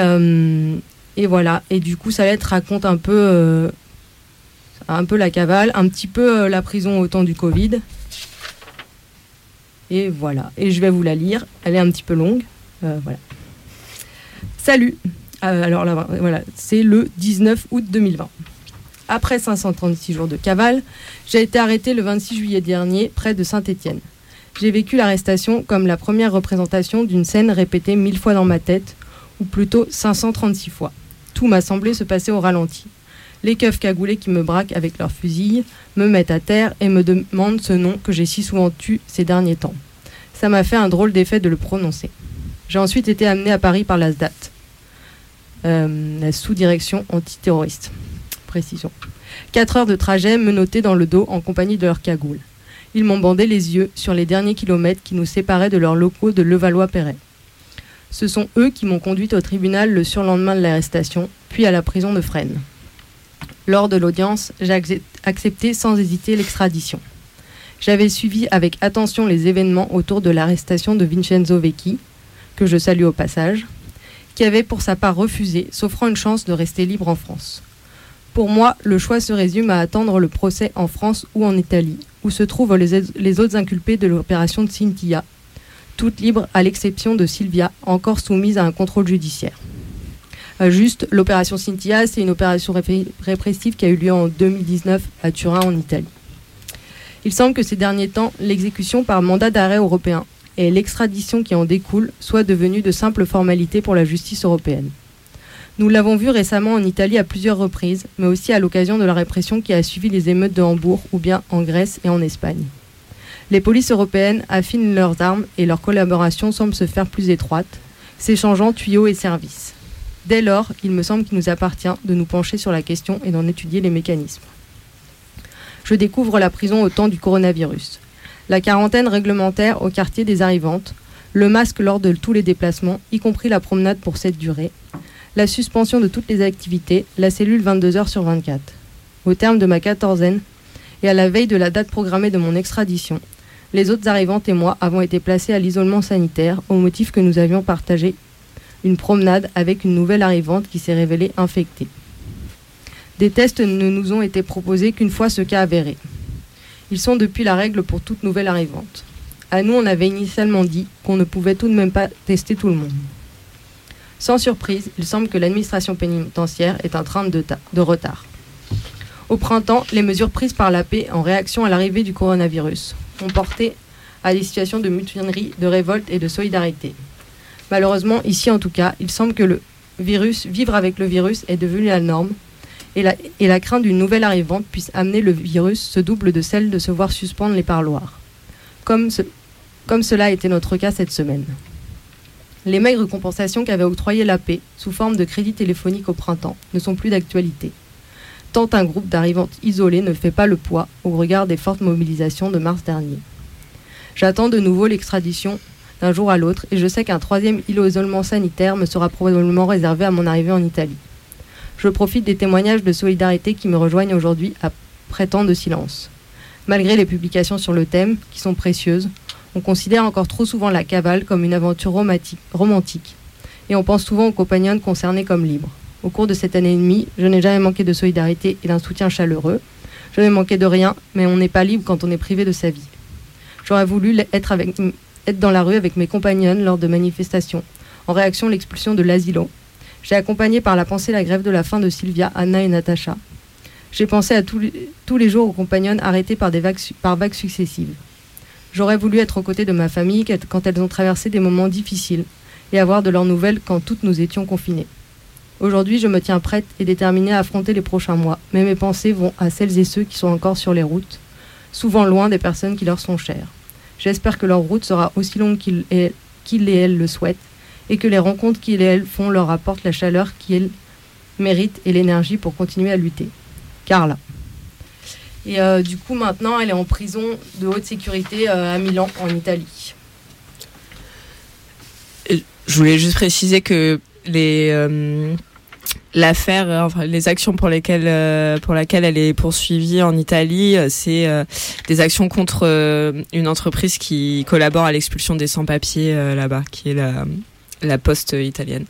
et voilà. Et du coup, sa lettre raconte un peu, un peu la cavale, un petit peu la prison au temps du Covid. Et voilà. Et je vais vous la lire. Elle est un petit peu longue. Euh, voilà. Salut. Euh, alors là, voilà, c'est le 19 août 2020. Après 536 jours de cavale, j'ai été arrêté le 26 juillet dernier près de Saint-Étienne. J'ai vécu l'arrestation comme la première représentation d'une scène répétée mille fois dans ma tête, ou plutôt 536 fois. Tout m'a semblé se passer au ralenti. Les keufs cagoulés qui me braquent avec leurs fusils me mettent à terre et me demandent ce nom que j'ai si souvent tu ces derniers temps. Ça m'a fait un drôle d'effet de le prononcer. J'ai ensuite été amené à Paris par la SDAT, euh, la sous-direction antiterroriste. Précision. Quatre heures de trajet menottées dans le dos en compagnie de leurs cagoules. Ils m'ont bandé les yeux sur les derniers kilomètres qui nous séparaient de leurs locaux de Levallois-Perret. Ce sont eux qui m'ont conduite au tribunal le surlendemain de l'arrestation, puis à la prison de Fresnes. Lors de l'audience, j'ai accep- accepté sans hésiter l'extradition. J'avais suivi avec attention les événements autour de l'arrestation de Vincenzo Vecchi, que je salue au passage, qui avait pour sa part refusé, s'offrant une chance de rester libre en France. Pour moi, le choix se résume à attendre le procès en France ou en Italie, où se trouvent les, les autres inculpés de l'opération de Cynthia, toutes libres à l'exception de Sylvia, encore soumise à un contrôle judiciaire. Euh, juste, l'opération Cynthia, c'est une opération répressive qui a eu lieu en 2019 à Turin, en Italie. Il semble que ces derniers temps, l'exécution par mandat d'arrêt européen et l'extradition qui en découle soient devenues de simples formalités pour la justice européenne. Nous l'avons vu récemment en Italie à plusieurs reprises, mais aussi à l'occasion de la répression qui a suivi les émeutes de Hambourg ou bien en Grèce et en Espagne. Les polices européennes affinent leurs armes et leur collaboration semble se faire plus étroite, s'échangeant tuyaux et services. Dès lors, il me semble qu'il nous appartient de nous pencher sur la question et d'en étudier les mécanismes. Je découvre la prison au temps du coronavirus. La quarantaine réglementaire au quartier des arrivantes, le masque lors de tous les déplacements, y compris la promenade pour cette durée, la suspension de toutes les activités, la cellule 22 heures sur 24. Au terme de ma quatorzaine et à la veille de la date programmée de mon extradition, les autres arrivantes et moi avons été placés à l'isolement sanitaire au motif que nous avions partagé une promenade avec une nouvelle arrivante qui s'est révélée infectée. Des tests ne nous ont été proposés qu'une fois ce cas avéré. Ils sont depuis la règle pour toute nouvelle arrivante. À nous, on avait initialement dit qu'on ne pouvait tout de même pas tester tout le monde. Sans surprise, il semble que l'administration pénitentiaire est en train de, ta- de retard. Au printemps, les mesures prises par la paix en réaction à l'arrivée du coronavirus ont porté à des situations de mutinerie, de révolte et de solidarité. Malheureusement, ici en tout cas, il semble que le virus, vivre avec le virus est devenu la norme et la, crainte d'une nouvelle arrivante puisse amener le virus se double de celle de se voir suspendre les parloirs. Comme, ce- comme cela a été notre cas cette semaine. Les maigres compensations qu'avait octroyées la paix, sous forme de crédit téléphonique au printemps, ne sont plus d'actualité. Tant un groupe d'arrivantes isolées ne fait pas le poids au regard des fortes mobilisations de mars dernier. J'attends de nouveau l'extradition d'un jour à l'autre et je sais qu'un troisième isolement sanitaire me sera probablement réservé à mon arrivée en Italie. Je profite des témoignages de solidarité qui me rejoignent aujourd'hui après tant de silence. Malgré les publications sur le thème, qui sont précieuses, on considère encore trop souvent la cavale comme une aventure romantique, et on pense souvent aux compagnons concernés comme libres. Au cours de cette année et demie, je n'ai jamais manqué de solidarité et d'un soutien chaleureux. Je n'ai manqué de rien, mais on n'est pas libre quand on est privé de sa vie. J'aurais voulu être, avec, être dans la rue avec mes compagnonnes lors de manifestations, en réaction à l'expulsion de l'asilo. J'ai accompagné par la pensée la grève de la faim de Sylvia, Anna et Natacha. J'ai pensé à tous les, jours aux compagnonnes arrêtées par, des par vagues successives. J'aurais voulu être aux côtés de ma famille quand elles ont traversé des moments difficiles et avoir de leurs nouvelles quand toutes nous étions confinées. Aujourd'hui, je me tiens prête et déterminée à affronter les prochains mois, mais mes pensées vont à celles et ceux qui sont encore sur les routes, souvent loin des personnes qui leur sont chères. J'espère que leur route sera aussi longue qu'ils et, et elles le souhaitent, et que les rencontres qu'ils et elles font leur apportent la chaleur qu'ils méritent et l'énergie pour continuer à lutter. Carla. Et euh, du coup, maintenant, elle est en prison de haute sécurité euh, à Milan, en Italie. Je voulais juste préciser que les euh, l'affaire, euh, enfin les actions pour lesquelles euh, pour laquelle elle est poursuivie en Italie, euh, c'est des actions contre une entreprise qui collabore à l'expulsion des sans-papiers là-bas, qui est la la Poste italienne,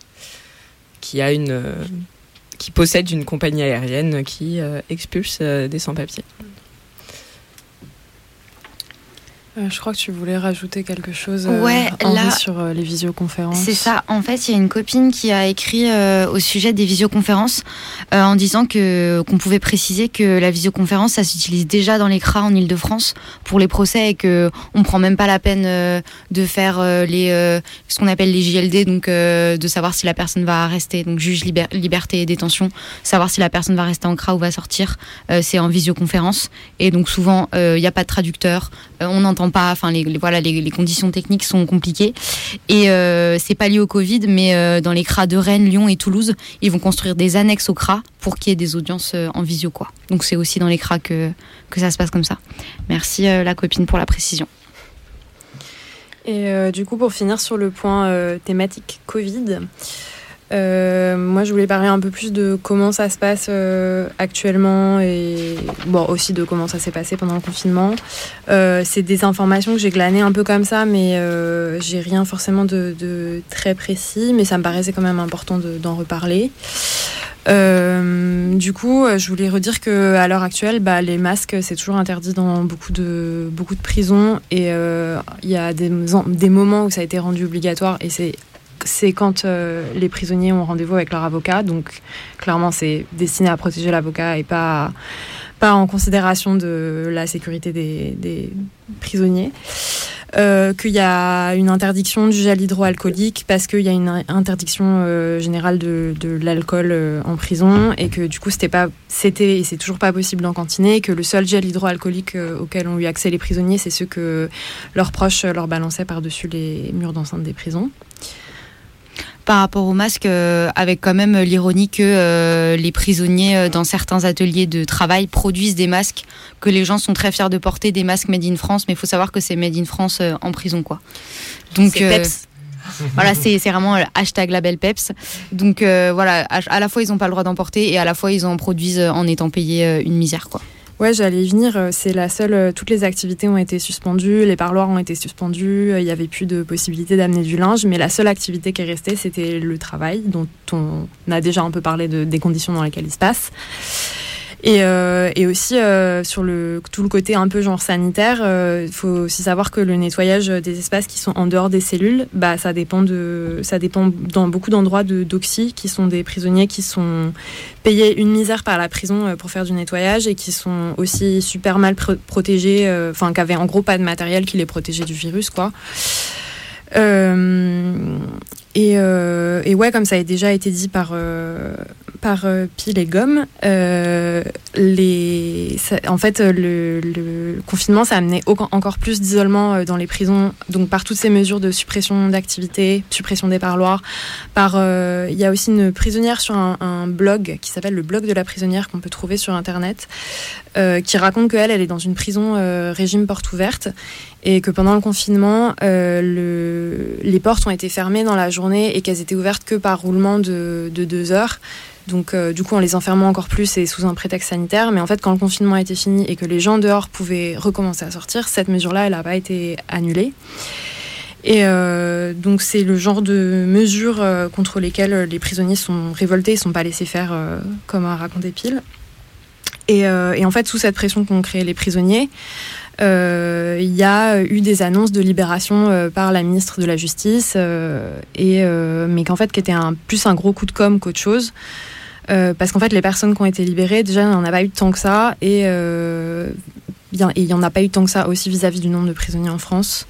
qui a une qui possède une compagnie aérienne qui expulse des sans-papiers. Euh, je crois que tu voulais rajouter quelque chose Ouais, Henri, là- sur euh, les visioconférences. C'est ça. En fait, il y a une copine qui a écrit euh, au sujet des visioconférences euh, en disant que qu'on pouvait préciser que la visioconférence, ça s'utilise déjà dans les CRA en Ile-de-France pour les procès et que on prend même pas la peine euh, de faire euh, les euh, ce qu'on appelle les JLD, donc euh, de savoir si la personne va rester, donc juge liber- liberté et détention, savoir si la personne va rester en CRA ou va sortir. euh, c'est en visioconférence et donc souvent euh, il n'y a pas de traducteur, euh, on pas, enfin les, voilà les, conditions techniques sont compliquées et euh, c'est pas lié au Covid, mais euh, dans les CRA de Rennes, Lyon et Toulouse, ils vont construire des annexes au CRA pour qu'il y ait des audiences euh, en visio quoi. Donc c'est aussi dans les CRA que que ça se passe comme ça. Merci la copine pour la précision. Et du coup, pour finir sur le point thématique Covid, euh, moi je voulais parler un peu plus de comment ça se passe euh, actuellement et bon, aussi de comment ça s'est passé pendant le confinement. Euh, c'est des informations que j'ai glanées un peu comme ça, mais j'ai rien forcément de, très précis, mais ça me paraissait quand même important de- d'en reparler. Du coup, je voulais redire que à l'heure actuelle, bah, les masques c'est toujours interdit dans beaucoup de beaucoup de prisons et il y a des, des moments où ça a été rendu obligatoire et c'est c'est quand euh, les prisonniers ont rendez-vous avec leur avocat. Donc clairement, c'est destiné à protéger l'avocat et pas pas en considération de la sécurité des, prisonniers. Euh, qu'il y a une interdiction du gel hydroalcoolique parce qu'il y a une interdiction euh, générale de, l'alcool en prison et que du coup c'était pas c'était et c'est toujours pas possible d'en cantiner et que le seul gel hydroalcoolique auquel ont eu accès les prisonniers c'est ceux que leurs proches leur balançaient par-dessus les murs d'enceinte des prisons. Par rapport au masque, euh, avec quand même l'ironie que euh, les prisonniers euh, dans certains ateliers de travail produisent des masques que les gens sont très fiers de porter, des masques made in France, mais il faut savoir que c'est made in France en prison quoi. Donc peps. voilà, c'est vraiment le hashtag label peps. Donc voilà, à, la fois ils n'ont pas le droit d'en porter et à la fois ils en produisent en étant payés une misère quoi. Ouais, j'allais y venir. euh, C'est la seule. euh, Toutes les activités ont été suspendues, les parloirs ont été suspendus. euh, Il n'y avait plus de possibilité d'amener du linge, mais la seule activité qui est restée, c'était le travail, dont on a déjà un peu parlé de, des conditions dans lesquelles il se passe. Et, euh, et aussi euh, sur tout le côté un peu genre sanitaire, il faut aussi savoir que le nettoyage des espaces qui sont en dehors des cellules, bah ça dépend de ça dépend dans beaucoup d'endroits de d'oxy qui sont des prisonniers qui sont payés une misère par la prison euh, pour faire du nettoyage et qui sont aussi super mal pro- protégés, euh, enfin qui avaient en gros pas de matériel qui les protégeait du virus quoi. Euh, et, euh, et ouais, comme ça a déjà été dit par, euh, par euh, Pile et Gomme, euh, en fait, euh, le, confinement, ça a amené encore plus d'isolement dans les prisons, donc par toutes ces mesures de suppression d'activité, suppression des parloirs. Par, il y a aussi une prisonnière sur un, blog qui s'appelle le blog de la prisonnière qu'on peut trouver sur Internet, qui raconte qu'elle, elle est dans une prison régime porte ouverte et que pendant le confinement, le, les portes ont été fermées dans la journée et qu'elles étaient ouvertes que par roulement de deux heures. Donc, euh, du coup, en les enfermant encore plus et sous un prétexte sanitaire. Mais en fait, quand le confinement a été fini et que les gens dehors pouvaient recommencer à sortir, cette mesure-là, elle n'a pas été annulée. Et euh, donc, c'est le genre de mesures euh, contre lesquelles les prisonniers sont révoltés, ils ne sont pas laissés faire, comme a raconté Pile. Et, et en fait, sous cette pression qu'ont créé les prisonniers, il y a eu des annonces de libération euh, par la ministre de la Justice, euh, euh, mais qu'en fait, qui était plus un gros coup de com' qu'autre chose. Euh, parce qu'en fait, les personnes qui ont été libérées, déjà, il n'y en a pas eu tant que ça, et euh, il n'y en a pas eu tant que ça aussi vis-à-vis du nombre de prisonniers en France.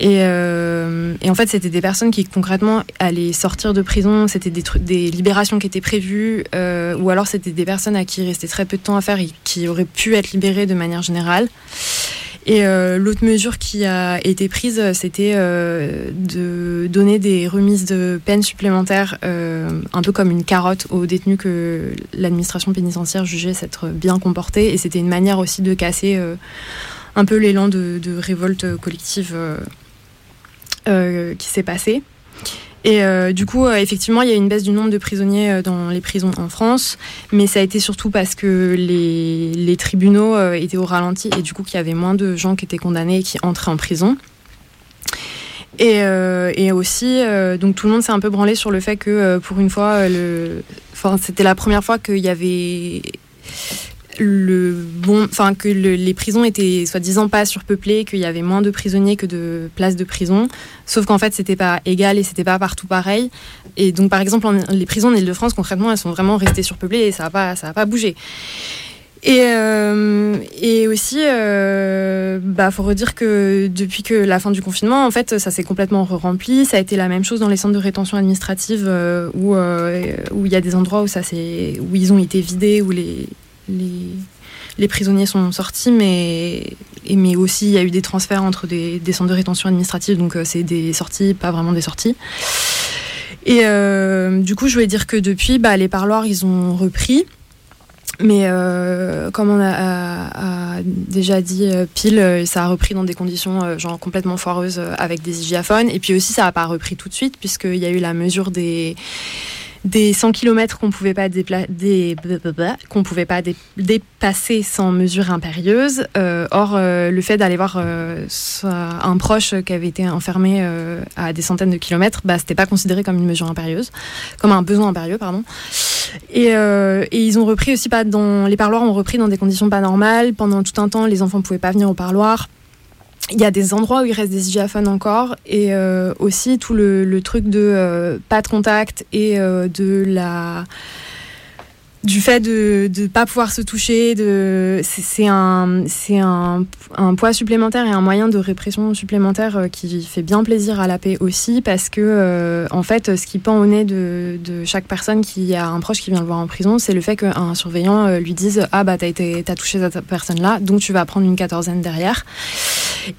Et, euh, en fait, c'était des personnes qui concrètement allaient sortir de prison. C'était des, libérations qui étaient prévues, euh, ou alors c'était des personnes à qui il restait très peu de temps à faire et qui auraient pu être libérées de manière générale. Et euh, l'autre mesure qui a été prise, c'était euh, de donner des remises de peine supplémentaires, euh, un peu comme une carotte aux détenus que l'administration pénitentiaire jugeait s'être bien comportés. Et c'était une manière aussi de casser un peu l'élan de, de révolte collective qui s'est passé. Et euh, du coup, euh, effectivement, il y a une baisse du nombre de prisonniers euh, dans les prisons en France, mais ça a été surtout parce que les, les tribunaux euh, étaient au ralenti et du coup qu'il y avait moins de gens qui étaient condamnés et qui entraient en prison. Et, euh, et aussi, donc tout le monde s'est un peu branlé sur le fait que pour une fois, le, enfin, c'était la première fois qu'il y avait que le- les prisons étaient soi-disant pas surpeuplées, qu'il y avait moins de prisonniers que de places de prison. Sauf qu'en fait, c'était pas égal et c'était pas partout pareil. Et donc, par exemple, les prisons en Île-de-France, concrètement, elles sont vraiment restées surpeuplées et ça a pas, ça a pas bougé. Et, euh, aussi, euh, bah, faut redire que depuis que la fin du confinement, en fait, ça s'est complètement rempli. Ça a été la même chose dans les centres de rétention administrative euh, où euh, où il y a des endroits où ça s'est, où ils ont été vidés, où les les, prisonniers sont sortis, mais mais aussi il y a eu des transferts entre des, centres de rétention administrative, donc euh, c'est des sorties, pas vraiment des sorties. Et euh, du coup, je voulais dire que depuis, bah, les parloirs, ils ont repris. Mais euh, comme on a, déjà dit euh, pile, ça a repris dans des conditions genre complètement foireuses avec des hygiaphones. Et puis aussi, ça n'a pas repris tout de suite puisqu'il y a eu la mesure des des 100 km qu'on pouvait pas pouvait pas dé- dépasser sans mesure impérieuse. Euh, or, euh, le fait d'aller voir euh, un proche qui avait été enfermé à des centaines de kilomètres, bah, c'était pas considéré comme une mesure impérieuse, comme un besoin impérieux, pardon. Et, et ils ont repris aussi pas dans les parloirs ont repris dans des conditions pas normales. Pendant tout un temps, les enfants pouvaient pas venir au parloir. Il y a des endroits où il reste des hygiaphones encore et euh, aussi tout le, truc de euh, pas de contact et euh, de la du fait de ne pas pouvoir se toucher, de c'est un c'est un, poids supplémentaire et un moyen de répression supplémentaire qui fait bien plaisir à la paix aussi parce que en fait ce qui pend au nez de, de chaque personne qui a un proche qui vient le voir en prison, c'est le fait qu'un surveillant lui dise ah bah t'as t'as touché cette personne là donc tu vas prendre une quatorzaine derrière.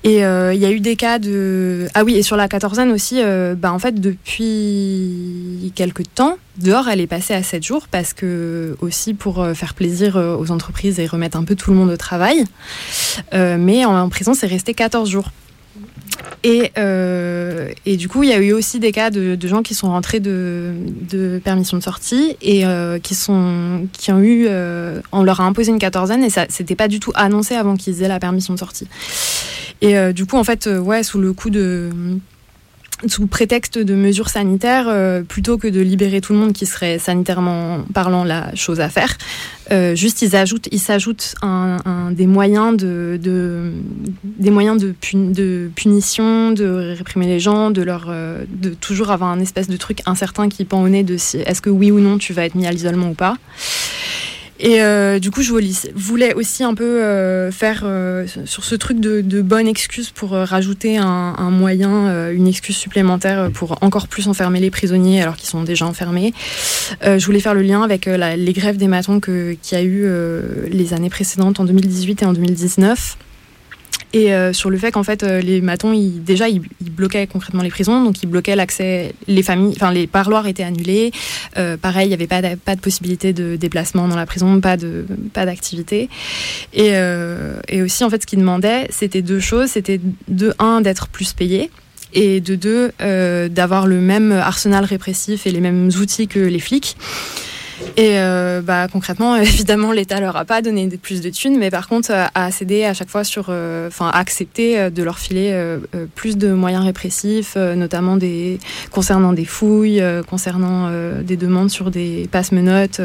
Et euh, il y a eu des cas de ah oui et sur la quatorzaine aussi euh, bah en fait depuis quelques temps dehors elle est passée à 7 jours parce que aussi pour euh, faire plaisir aux entreprises et remettre un peu tout le monde au travail mais en, prison c'est resté 14 jours et, et du coup, il y a eu aussi des cas de, de gens qui sont rentrés de, de permission de sortie et qui, sont, qui ont eu. on leur a imposé une quatorzaine et ça c'était pas du tout annoncé avant qu'ils aient la permission de sortie. Et euh, du coup, en fait, euh, ouais, sous le coup de sous prétexte de mesures sanitaires, euh, plutôt que de libérer tout le monde qui serait sanitairement parlant la chose à faire, juste ils ajoutent, ils s'ajoutent des moyens de, de des moyens de, pun- de punition, de réprimer les gens, de leur de toujours avoir un espèce de truc incertain qui pend au nez de si est-ce que oui ou non tu vas être mis à l'isolement ou pas. Et euh, du coup, je voulais, aussi un peu euh, faire euh, sur ce truc de, de bonne excuse pour euh, rajouter un, un moyen, euh, une excuse supplémentaire pour encore plus enfermer les prisonniers alors qu'ils sont déjà enfermés. Euh, je voulais faire le lien avec euh, la- les grèves des matons qu'il y a eu euh, les années précédentes, en 2018 et en 2019. Et euh, sur le fait qu'en fait, euh, les matons, déjà, ils, bloquaient concrètement les prisons, donc ils bloquaient l'accès, les familles, enfin, les parloirs étaient annulés. Euh, pareil, il n'y avait pas de, possibilité de déplacement dans la prison, pas de pas d'activité. Et, et aussi, en fait, ce qu'ils demandaient, c'était deux choses. C'était de un d'être plus payé et de deux d'avoir le même arsenal répressif et les mêmes outils que les flics. Et euh, bah, concrètement, évidemment, l'État leur a pas donné plus de thunes, mais par contre euh, a cédé à chaque fois sur, euh, enfin, accepté de leur filer plus de moyens répressifs, notamment des concernant des fouilles, concernant des demandes sur des passe menottes.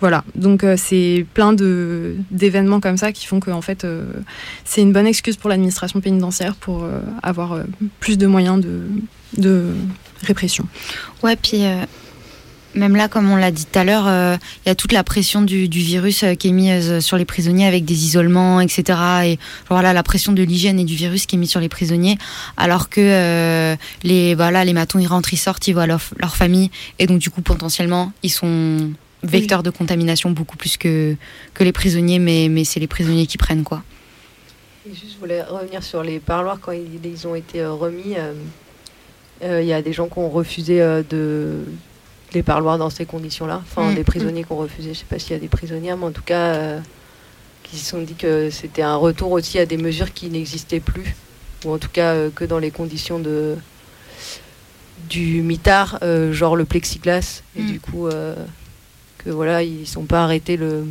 voilà, donc c'est plein d'événements comme ça qui font que en fait c'est une bonne excuse pour l'administration pénitentiaire pour avoir plus de moyens de, de répression. Ouais, puis même là, comme on l'a dit tout à l'heure, euh, il y a toute la pression du, du virus euh, qui est mise euh, sur les prisonniers avec des isolements, etc. Et voilà, la pression de l'hygiène et du virus qui est mise sur les prisonniers, alors que euh, les voilà, les matons ils rentrent, ils sortent, ils voient leur, leur famille, et donc du coup potentiellement ils sont vecteurs de contamination beaucoup plus que que les prisonniers, mais mais c'est les prisonniers qui prennent quoi. Et juste, je voulais revenir sur les parloirs quand ils, ils ont été euh, remis. euh, euh, Il y a des gens qui ont refusé euh, de les parloirs dans ces conditions-là. Enfin, Mm. des prisonniers qui ont refusé. Je sais pas s'il y a des prisonnières, mais en tout cas, euh, qui se sont dit que c'était un retour aussi à des mesures qui n'existaient plus, ou en tout cas euh, que dans les conditions de du mitard, euh, genre le plexiglas, et Mm. du coup que voilà, ils sont pas arrêtés le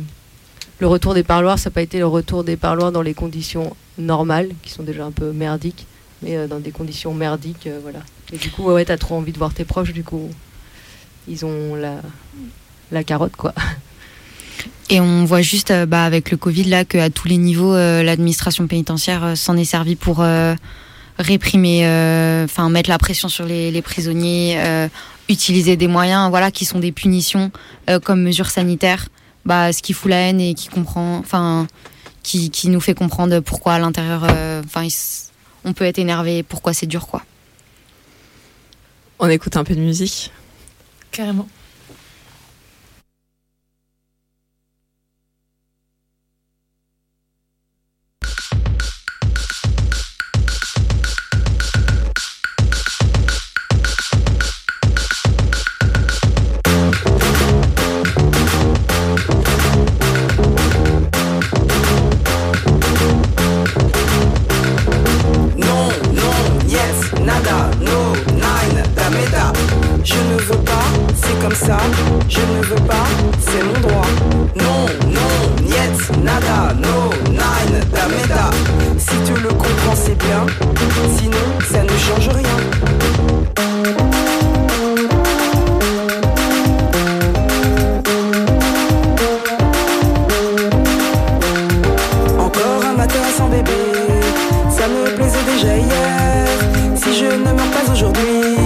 le retour des parloirs, ça n'a pas été le retour des parloirs dans les conditions normales, qui sont déjà un peu merdiques, mais dans des conditions merdiques, voilà. Et du coup, ouais, t'as trop envie de voir tes proches, du coup, ils ont la, la carotte, quoi. Et on voit juste euh, bah, avec le Covid là qu'à tous les niveaux, euh, l'administration pénitentiaire euh, s'en est servie pour euh, réprimer, euh, enfin mettre la pression sur les, les prisonniers, euh, utiliser des moyens, voilà, qui sont des punitions euh, comme mesures sanitaires. Bah, ce qui fout la haine et qui comprend, enfin, qui, qui nous fait comprendre pourquoi à l'intérieur, enfin, on peut être énervé, pourquoi c'est dur, quoi. On écoute un peu de musique. Carrément. Je ne veux pas, c'est mon droit. Non, non, yes, nada, no, nine, dameda. Si tu le comprends, c'est bien. Sinon, ça ne change rien. Encore un matin sans bébé, ça me plaisait déjà hier. Si je ne meurs pas aujourd'hui,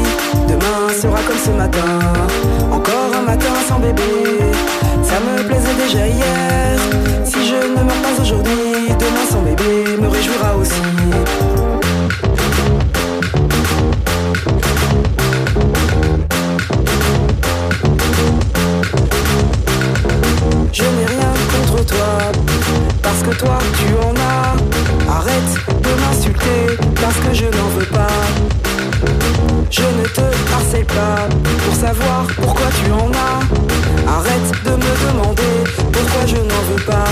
demain sera comme ce matin. Matin sans bébé, ça me plaisait déjà hier. Si je ne meurs pas aujourd'hui, demain sans bébé me réjouira aussi. Je n'ai rien contre toi, parce que toi tu en as. Arrête de m'insulter, parce que je n'en veux pas. Je ne te harcèle pas pour savoir pourquoi tu en as. Arrête de me demander pourquoi je n'en veux pas.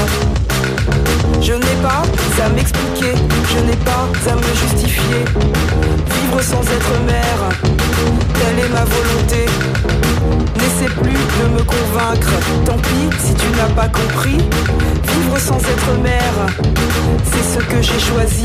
Je n'ai pas à m'expliquer, je n'ai pas à me justifier. Vivre sans être mère, telle est ma volonté. N'essaie plus de me convaincre, tant pis si tu n'as pas compris. Vivre sans être mère, c'est ce que j'ai choisi.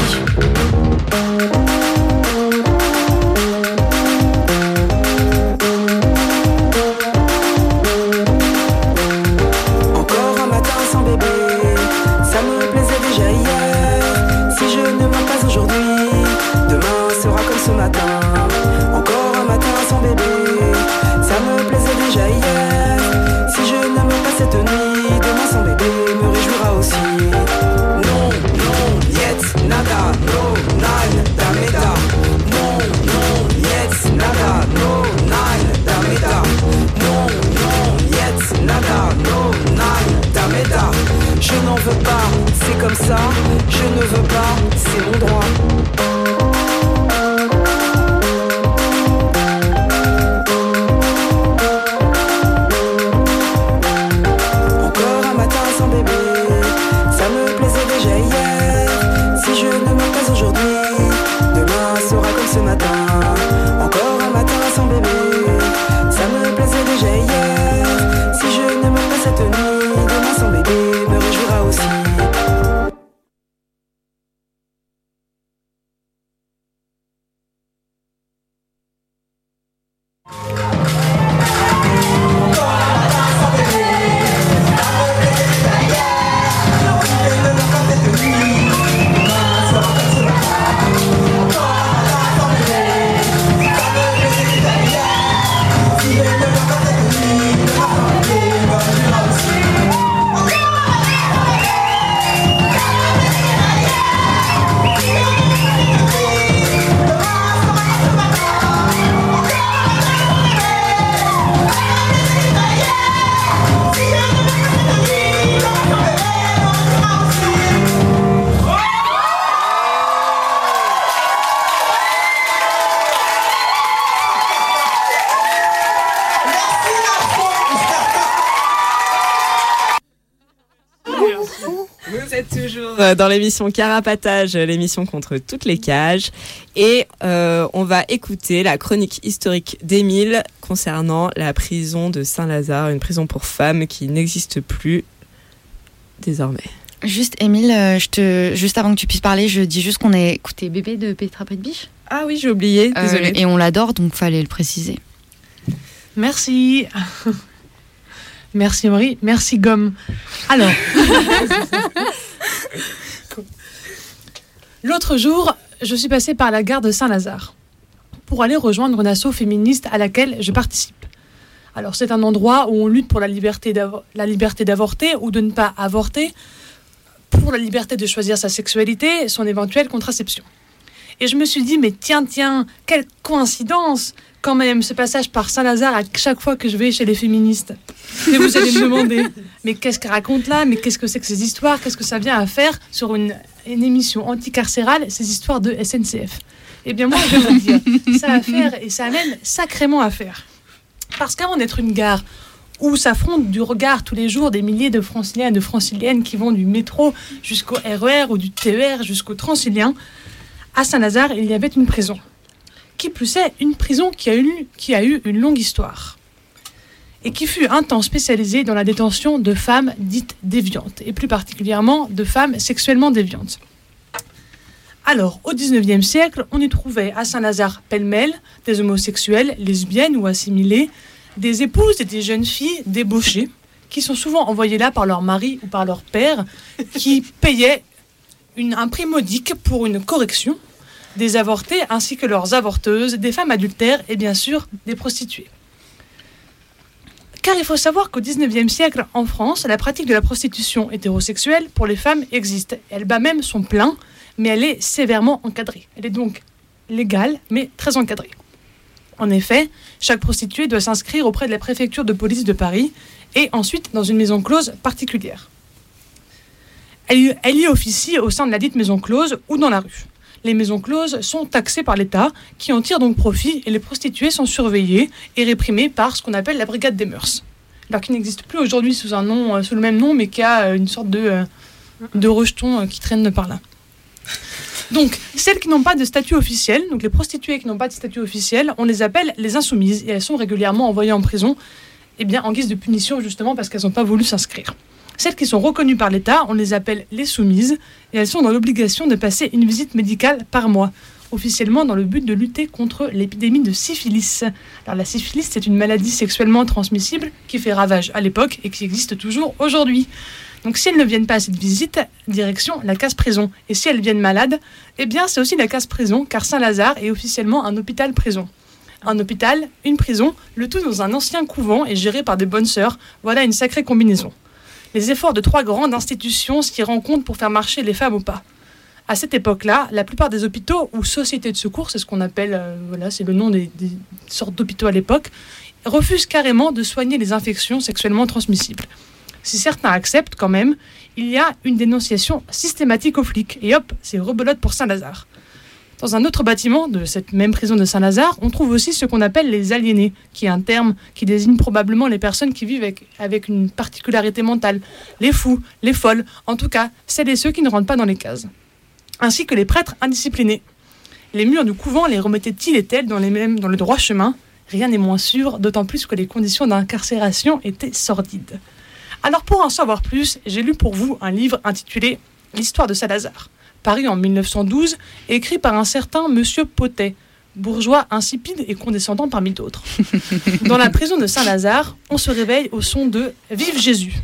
Dans l'émission Carapatage, l'émission contre toutes les cages. Et euh, on va écouter la chronique historique d'Émile concernant la prison de Saint-Lazare, une prison pour femmes qui n'existe plus désormais. Juste, Émile, euh, je te, juste avant que tu puisses parler, je dis juste qu'on a écouté Bébé de Petra Petbiche. Ah oui, j'ai oublié, Euh, désolée. et on l'adore, donc fallait le préciser. Merci. Merci Marie, merci Gomme. Alors, l'autre jour, je suis passée par la gare de Saint-Lazare pour aller rejoindre une asso féministe à laquelle je participe. Alors c'est un endroit où on lutte pour la liberté d'avorter ou de ne pas avorter, pour la liberté de choisir sa sexualité son éventuelle contraception. Et je me suis dit, mais tiens, tiens, quelle coïncidence quand même, ce passage par Saint-Lazare à chaque fois que je vais chez les féministes. Et vous allez me demander, mais qu'est-ce qu'elle raconte là? Mais qu'est-ce que c'est que ces histoires? Qu'est-ce que ça vient à faire sur une, une émission anticarcérale, ces histoires de SNCF Eh bien moi, je vais vous dire, ça a à faire et ça amène sacrément à faire. Parce qu'avant d'être une gare où s'affrontent du regard tous les jours des milliers de franciliens et de franciliennes qui vont du métro jusqu'au RER ou du TER jusqu'au Transilien, à Saint-Lazare, il y avait une prison. Qui plus est, une prison qui a, eu, qui a eu une longue histoire. Et qui fut un temps spécialisée dans la détention de femmes dites déviantes, et plus particulièrement de femmes sexuellement déviantes. Alors, au XIXe siècle, on y trouvait à Saint-Lazare pêle-mêle des homosexuels, lesbiennes ou assimilés, des épouses et des jeunes filles débauchées, qui sont souvent envoyées là par leur mari ou par leur père, qui payaient une- un prix modique pour une correction, des avortés ainsi que leurs avorteuses, des femmes adultères et bien sûr des prostituées. Car il faut savoir qu'au XIXe siècle, en France, la pratique de la prostitution hétérosexuelle pour les femmes existe. Elle bat même son plein, mais elle est sévèrement encadrée. Elle est donc légale, mais très encadrée. En effet, chaque prostituée doit s'inscrire auprès de la préfecture de police de Paris et ensuite dans une maison close particulière. Elle, y- elle y officie au sein de la dite maison close ou dans la rue. Les maisons closes sont taxées par l'État, qui en tire donc profit, et les prostituées sont surveillées et réprimées par ce qu'on appelle la brigade des mœurs. Alors qui n'existe plus aujourd'hui sous un nom, euh, sous le même nom, mais qui a euh, une sorte de, euh, de rejeton qui traîne par là. Donc, celles qui n'ont pas de statut officiel, donc les prostituées qui n'ont pas de statut officiel, on les appelle les insoumises et elles sont régulièrement envoyées en prison, eh bien en guise de punition justement parce qu'elles n'ont pas voulu s'inscrire. Celles qui sont reconnues par l'État, on les appelle les soumises et elles sont dans l'obligation de passer une visite médicale par mois, officiellement dans le but de lutter contre l'épidémie de syphilis. Alors la syphilis, c'est une maladie sexuellement transmissible qui fait ravage à l'époque et qui existe toujours aujourd'hui. Donc si elles ne viennent pas à cette visite, direction la case-prison. Et si elles viennent malades, eh bien c'est aussi la case-prison, car Saint-Lazare est officiellement un hôpital-prison. Un hôpital, une prison, le tout dans un ancien couvent et géré par des bonnes sœurs. Voilà une sacrée combinaison. Les efforts de trois grandes institutions s'y rencontrent pour faire marcher les femmes au pas. À cette époque-là, la plupart des hôpitaux ou sociétés de secours, c'est ce qu'on appelle, euh, voilà, c'est le nom des, des sortes d'hôpitaux à l'époque, refusent carrément de soigner les infections sexuellement transmissibles. Si certains acceptent quand même, il y a une dénonciation systématique aux flics. Et hop, c'est rebelote pour Saint-Lazare. Dans un autre bâtiment de cette même prison de Saint-Lazare, on trouve aussi ce qu'on appelle les aliénés, qui est un terme qui désigne probablement les personnes qui vivent avec, une particularité mentale, les fous, les folles, en tout cas celles et ceux qui ne rentrent pas dans les cases, ainsi que les prêtres indisciplinés. Les murs du couvent les remettaient-ils et elles dans, les mêmes, dans le droit chemin? Rien n'est moins sûr, d'autant plus que les conditions d'incarcération étaient sordides. Alors pour en savoir plus, j'ai lu pour vous un livre intitulé L'histoire de Salazar, paru en 1912 et écrit par un certain Monsieur Potet, bourgeois insipide et condescendant parmi d'autres. Dans la prison de Saint-Lazare, on se réveille au son de Vive Jésus.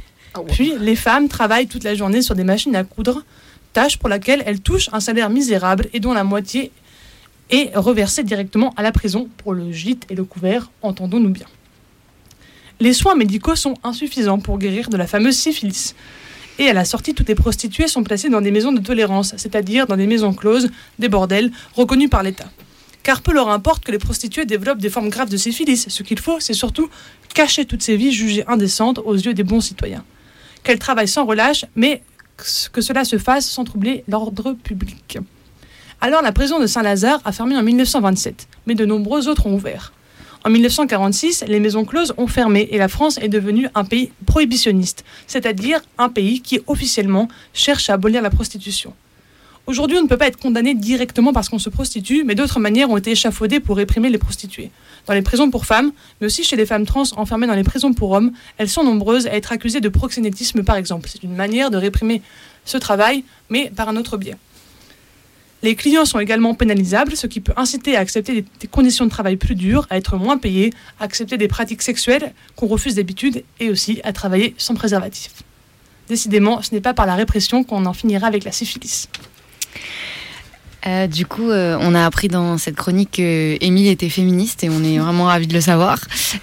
Puis les femmes travaillent toute la journée sur des machines à coudre, tâche pour laquelle elles touchent un salaire misérable et dont la moitié est reversée directement à la prison pour le gîte et le couvert, entendons-nous bien. Les soins médicaux sont insuffisants pour guérir de la fameuse syphilis. Et à la sortie, toutes les prostituées sont placées dans des maisons de tolérance, c'est-à-dire dans des maisons closes, des bordels, reconnus par l'État. Car peu leur importe que les prostituées développent des formes graves de syphilis. Ce qu'il faut, c'est surtout cacher toutes ces vies jugées indécentes aux yeux des bons citoyens. Qu'elles travaillent sans relâche, mais que cela se fasse sans troubler l'ordre public. Alors la prison de Saint-Lazare a fermé en 1927, mais de nombreux autres ont ouvert. En 1946, les maisons closes ont fermé et la France est devenue un pays prohibitionniste, c'est-à-dire un pays qui officiellement cherche à abolir la prostitution. Aujourd'hui, on ne peut pas être condamné directement parce qu'on se prostitue, mais d'autres manières ont été échafaudées pour réprimer les prostituées. Dans les prisons pour femmes, mais aussi chez les femmes trans enfermées dans les prisons pour hommes, elles sont nombreuses à être accusées de proxénétisme par exemple. C'est une manière de réprimer ce travail, mais par un autre biais. Les clients sont également pénalisables, ce qui peut inciter à accepter des, conditions de travail plus dures, à être moins payés, à accepter des pratiques sexuelles qu'on refuse d'habitude et aussi à travailler sans préservatif. Décidément, ce n'est pas par la répression qu'on en finira avec la syphilis. Euh, du coup, euh, on a appris dans cette chronique que Émile était féministe et on est vraiment ravis de le savoir.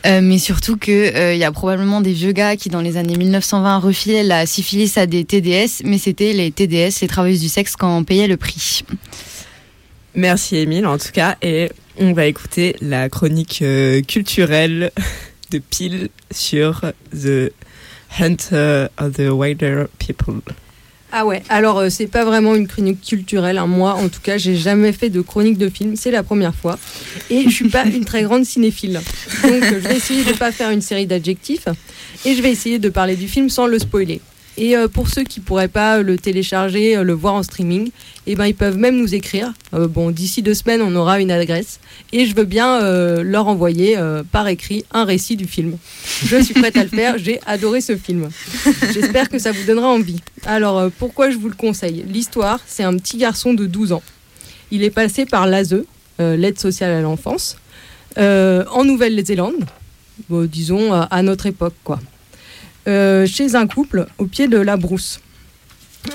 Euh, mais surtout qu'il y a probablement des vieux gars qui, dans les années 1920, refilaient la syphilis à des TDS, mais c'était les TDS, les travailleuses du sexe, quand on payait le prix. Merci Émile en tout cas et on va écouter la chronique culturelle de Pile sur The Hunter of the Wilder People. Ah ouais, alors euh, c'est pas vraiment une chronique culturelle. hein. Moi, en tout cas, j'ai jamais fait de chronique de film, c'est la première fois. Et je suis pas une très grande cinéphile. Donc je vais essayer de pas faire une série d'adjectifs et je vais essayer de parler du film sans le spoiler. Et euh, pour ceux qui pourraient pas le télécharger, euh, le voir en streaming, eh ben ils peuvent même nous écrire. Euh, bon, d'ici deux semaines, on aura une adresse et je veux bien euh, leur envoyer euh, par écrit un récit du film. Je suis prête à le faire. J'ai adoré ce film. J'espère que ça vous donnera envie. Alors, euh, pourquoi je vous le conseille? L'histoire, c'est un petit garçon de 12 ans. Il est passé par l'ASE, euh, l'aide sociale à l'enfance, euh, en Nouvelle-Zélande, disons à notre époque, quoi. Euh, chez un couple au pied de la brousse.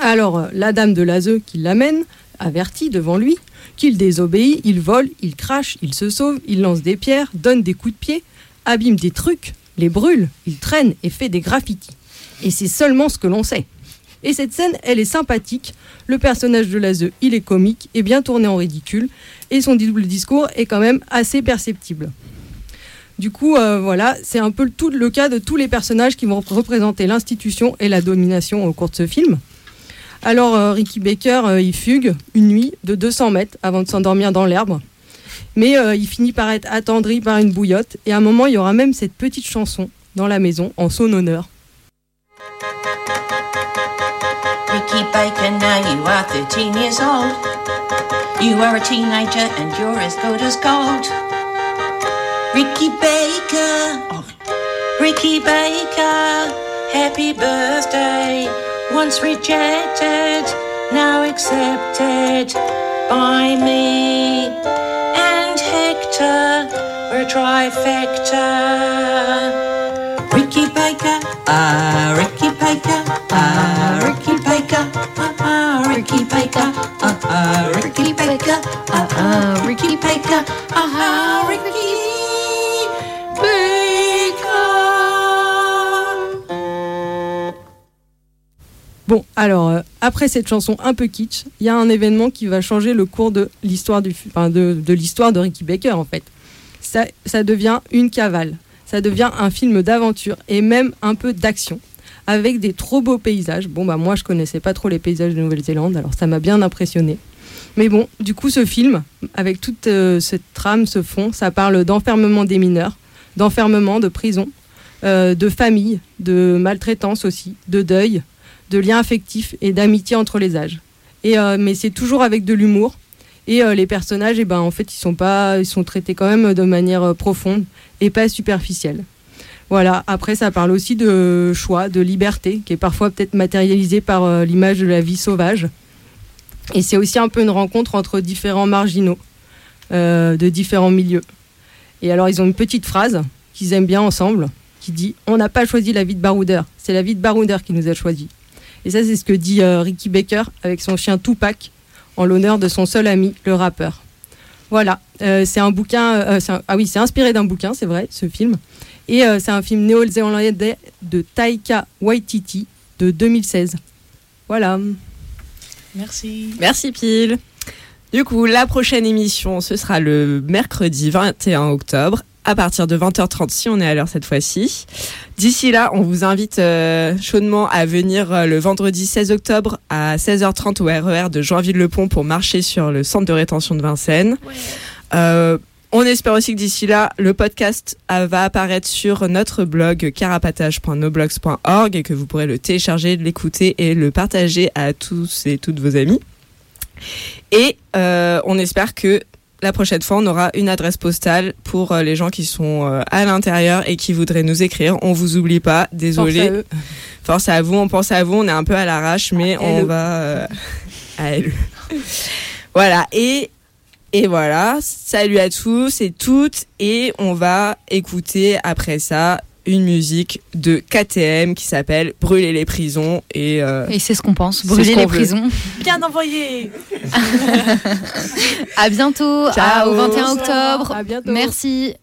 Alors, euh, la dame de l'ASE qui l'amène, avertit devant lui qu'il désobéit, il vole, il crache, il se sauve, il lance des pierres, donne des coups de pied, abîme des trucs, les brûle, il traîne et fait des graffitis. Et c'est seulement ce que l'on sait. Et cette scène, elle est sympathique. Le personnage de l'ASE, il est comique et bien tourné en ridicule. Et son double discours est quand même assez perceptible. Du coup, euh, voilà, c'est un peu le, tout le cas de tous les personnages qui vont représenter l'institution et la domination au cours de ce film. Alors, euh, Ricky Baker, euh, il fugue une nuit de 200 mètres avant de s'endormir dans l'herbe. Mais il finit par être attendri par une bouillotte. Et à un moment, il y aura même cette petite chanson dans la maison en son honneur. Ricky Baker, now you are 13 years old. You are a teenager and you're as good as gold. Ricky Baker, oh, Ricky Baker, happy birthday. Once rejected, now accepted by me and Hector. We're a trifecta. Ricky Baker, ah, Ricky Baker, ah, Ricky Baker, ah, ah, Ricky Baker, ah, ah, Ricky Baker, ah, ah, Ricky Baker, ah, ah, Ricky Baker. Bon, alors, euh, après cette chanson un peu kitsch, il y a un événement qui va changer le cours de l'histoire de, Ricky Baker, en fait. Ça, ça devient une cavale. Ça devient un film d'aventure et même un peu d'action, avec des trop beaux paysages. Bon, bah, moi, je connaissais pas trop les paysages de Nouvelle-Zélande, alors ça m'a bien impressionné. Mais bon, du coup, ce film, avec toute euh, cette trame, ce fond, ça parle d'enfermement des mineurs, d'enfermement, de prison, euh, de famille, de maltraitance aussi, de deuil, de liens affectifs et d'amitié entre les âges. Et, euh, mais c'est toujours avec de l'humour. Et euh, les personnages, eh ben, en fait, ils sont, pas, ils sont traités quand même de manière euh, profonde et pas superficielle. Voilà, après, ça parle aussi de choix, de liberté, qui est parfois peut-être matérialisée par l'image de la vie sauvage. Et c'est aussi un peu une rencontre entre différents marginaux de différents milieux. Et alors, ils ont une petite phrase qu'ils aiment bien ensemble, qui dit On n'a pas choisi la vie de baroudeur, c'est la vie de baroudeur qui nous a choisi. Et ça, c'est ce que dit euh, Ricky Baker avec son chien Tupac en l'honneur de son seul ami, le rappeur. Voilà, euh, c'est un bouquin. euh, un- ah oui, c'est inspiré d'un bouquin, c'est vrai, ce film. Et euh, c'est un film néo-zélandais de Taika Waititi de 2016. Voilà. Merci. Merci Pile. Du coup, la prochaine émission, ce sera le mercredi 21 octobre à partir de 20h30 si on est à l'heure cette fois-ci. D'ici là, on vous invite euh, chaudement à venir euh, le vendredi 16 octobre à 16h30 au RER de Joinville-le-Pont pour marcher sur le centre de rétention de Vincennes. Euh, on espère aussi que d'ici là, le podcast va apparaître sur notre blog carapatage.noblogs.org et que vous pourrez le télécharger, l'écouter et le partager à tous et toutes vos amis. Et on espère que la prochaine fois, on aura une adresse postale pour euh, les gens qui sont euh, à l'intérieur et qui voudraient nous écrire. On vous oublie pas, désolé. Force à eux. Force à vous, on pense à vous, on est un peu à l'arrache, mais À on va euh, à LE. Voilà, et, et voilà, salut à tous et toutes, et on va écouter après ça une musique de KTM qui s'appelle Brûler les prisons, et, euh, Et c'est ce qu'on pense, brûler les veut. prisons. Bien envoyé À bientôt, à- Ciao. au 21 Bonsoir, octobre. à bientôt. Merci.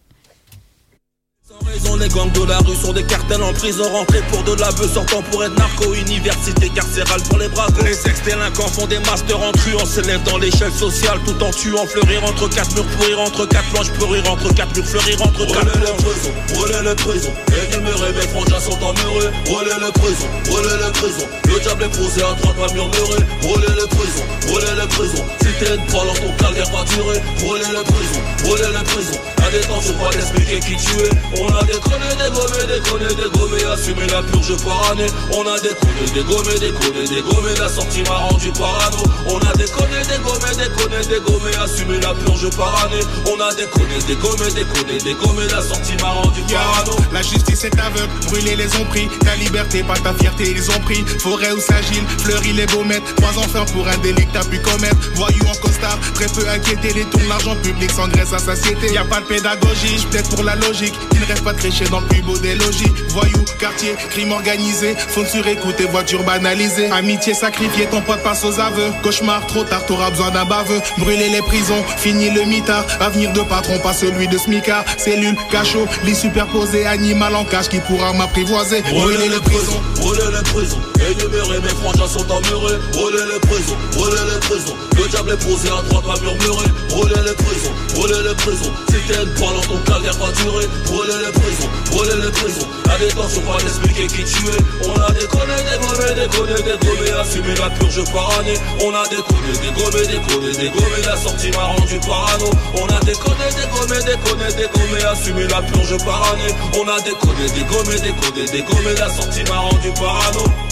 Sans raison, les gangs de la rue sont des cartels en prison rentrés pour de la bœuf sortant pour être narco université carcérale pour les bracos les ex-délinquants font des masters en truand s'élèvent dans l'échelle sociale tout en tuant fleurir entre quatre murs pourrir entre quatre planches pourrir entre quatre murs fleurir entre quatre brûler les prisons brûler les prisons énumérer mes frangins sont emmurés brûler les prisons brûler les prisons le diable est posé à droite va murmurer brûler les prisons brûler les prisons si t'es une prole ton calvaire va durer. Brûler les prisons brûler les prisons la détention pas d'expliquer qui tu es. On a déconné, dégommé, déconné, dégommé, assumé la purge par année. On a déconné, dégommé, déconné, dégommé, la sortie m'a rendu parano. On a déconné, dégommé, déconné, dégommé, assumé la purge par année. On a déconné, dégommé, déconné, dégommé, la sortie m'a rendu parano. La justice est aveugle, brûler les ont pris. Ta liberté, pas ta fierté, ils ont pris. Forêt ou Sagile, fleurit les baumettes. Trois enfants pour un délit que t'as pu commettre. Voyou en costard, très peu inquiété. Les tours, l'argent public s'engraisse à satiété. Y a pas de pédagogie, j'plaide pour la logique. Il ne reste pas de crécher dans le plus beau des logis. Voyou, quartier, crime organisé. Faune sur écoute et voiture banalisée. Amitié sacrifiée, ton pote passe aux aveux. Cauchemar, trop tard, t'auras besoin d'un baveux. Brûler les prisons, fini le mitard. Avenir de patron, pas celui de smicard. Cellule, cachot, lit superposé, animal en cage qui pourra m'apprivoiser. Brûler les prisons. brûler les prisons, énumérer mes frangins sont emmurés, brûler les prisons, brûler les prisons, le diable est posé à droite va murmurer, brûler les prisons, brûler les prisons, si t'es une poêle ton calvaire va durer, brûler les prisons, brûler les prisons, la détention pas d'expliquer qui tu es, on a déconné, dégommé, déconné, dégommé, assumé la purge par année, on a déconné, dégommé, déconné, dégommé, la sortie m'a rendu parano, on a déconné, dégommé, déconné, dégommé, assumé la purge par année, on a déconné, dégommé, déconné, dégommé, la sortie m'a rendu parano.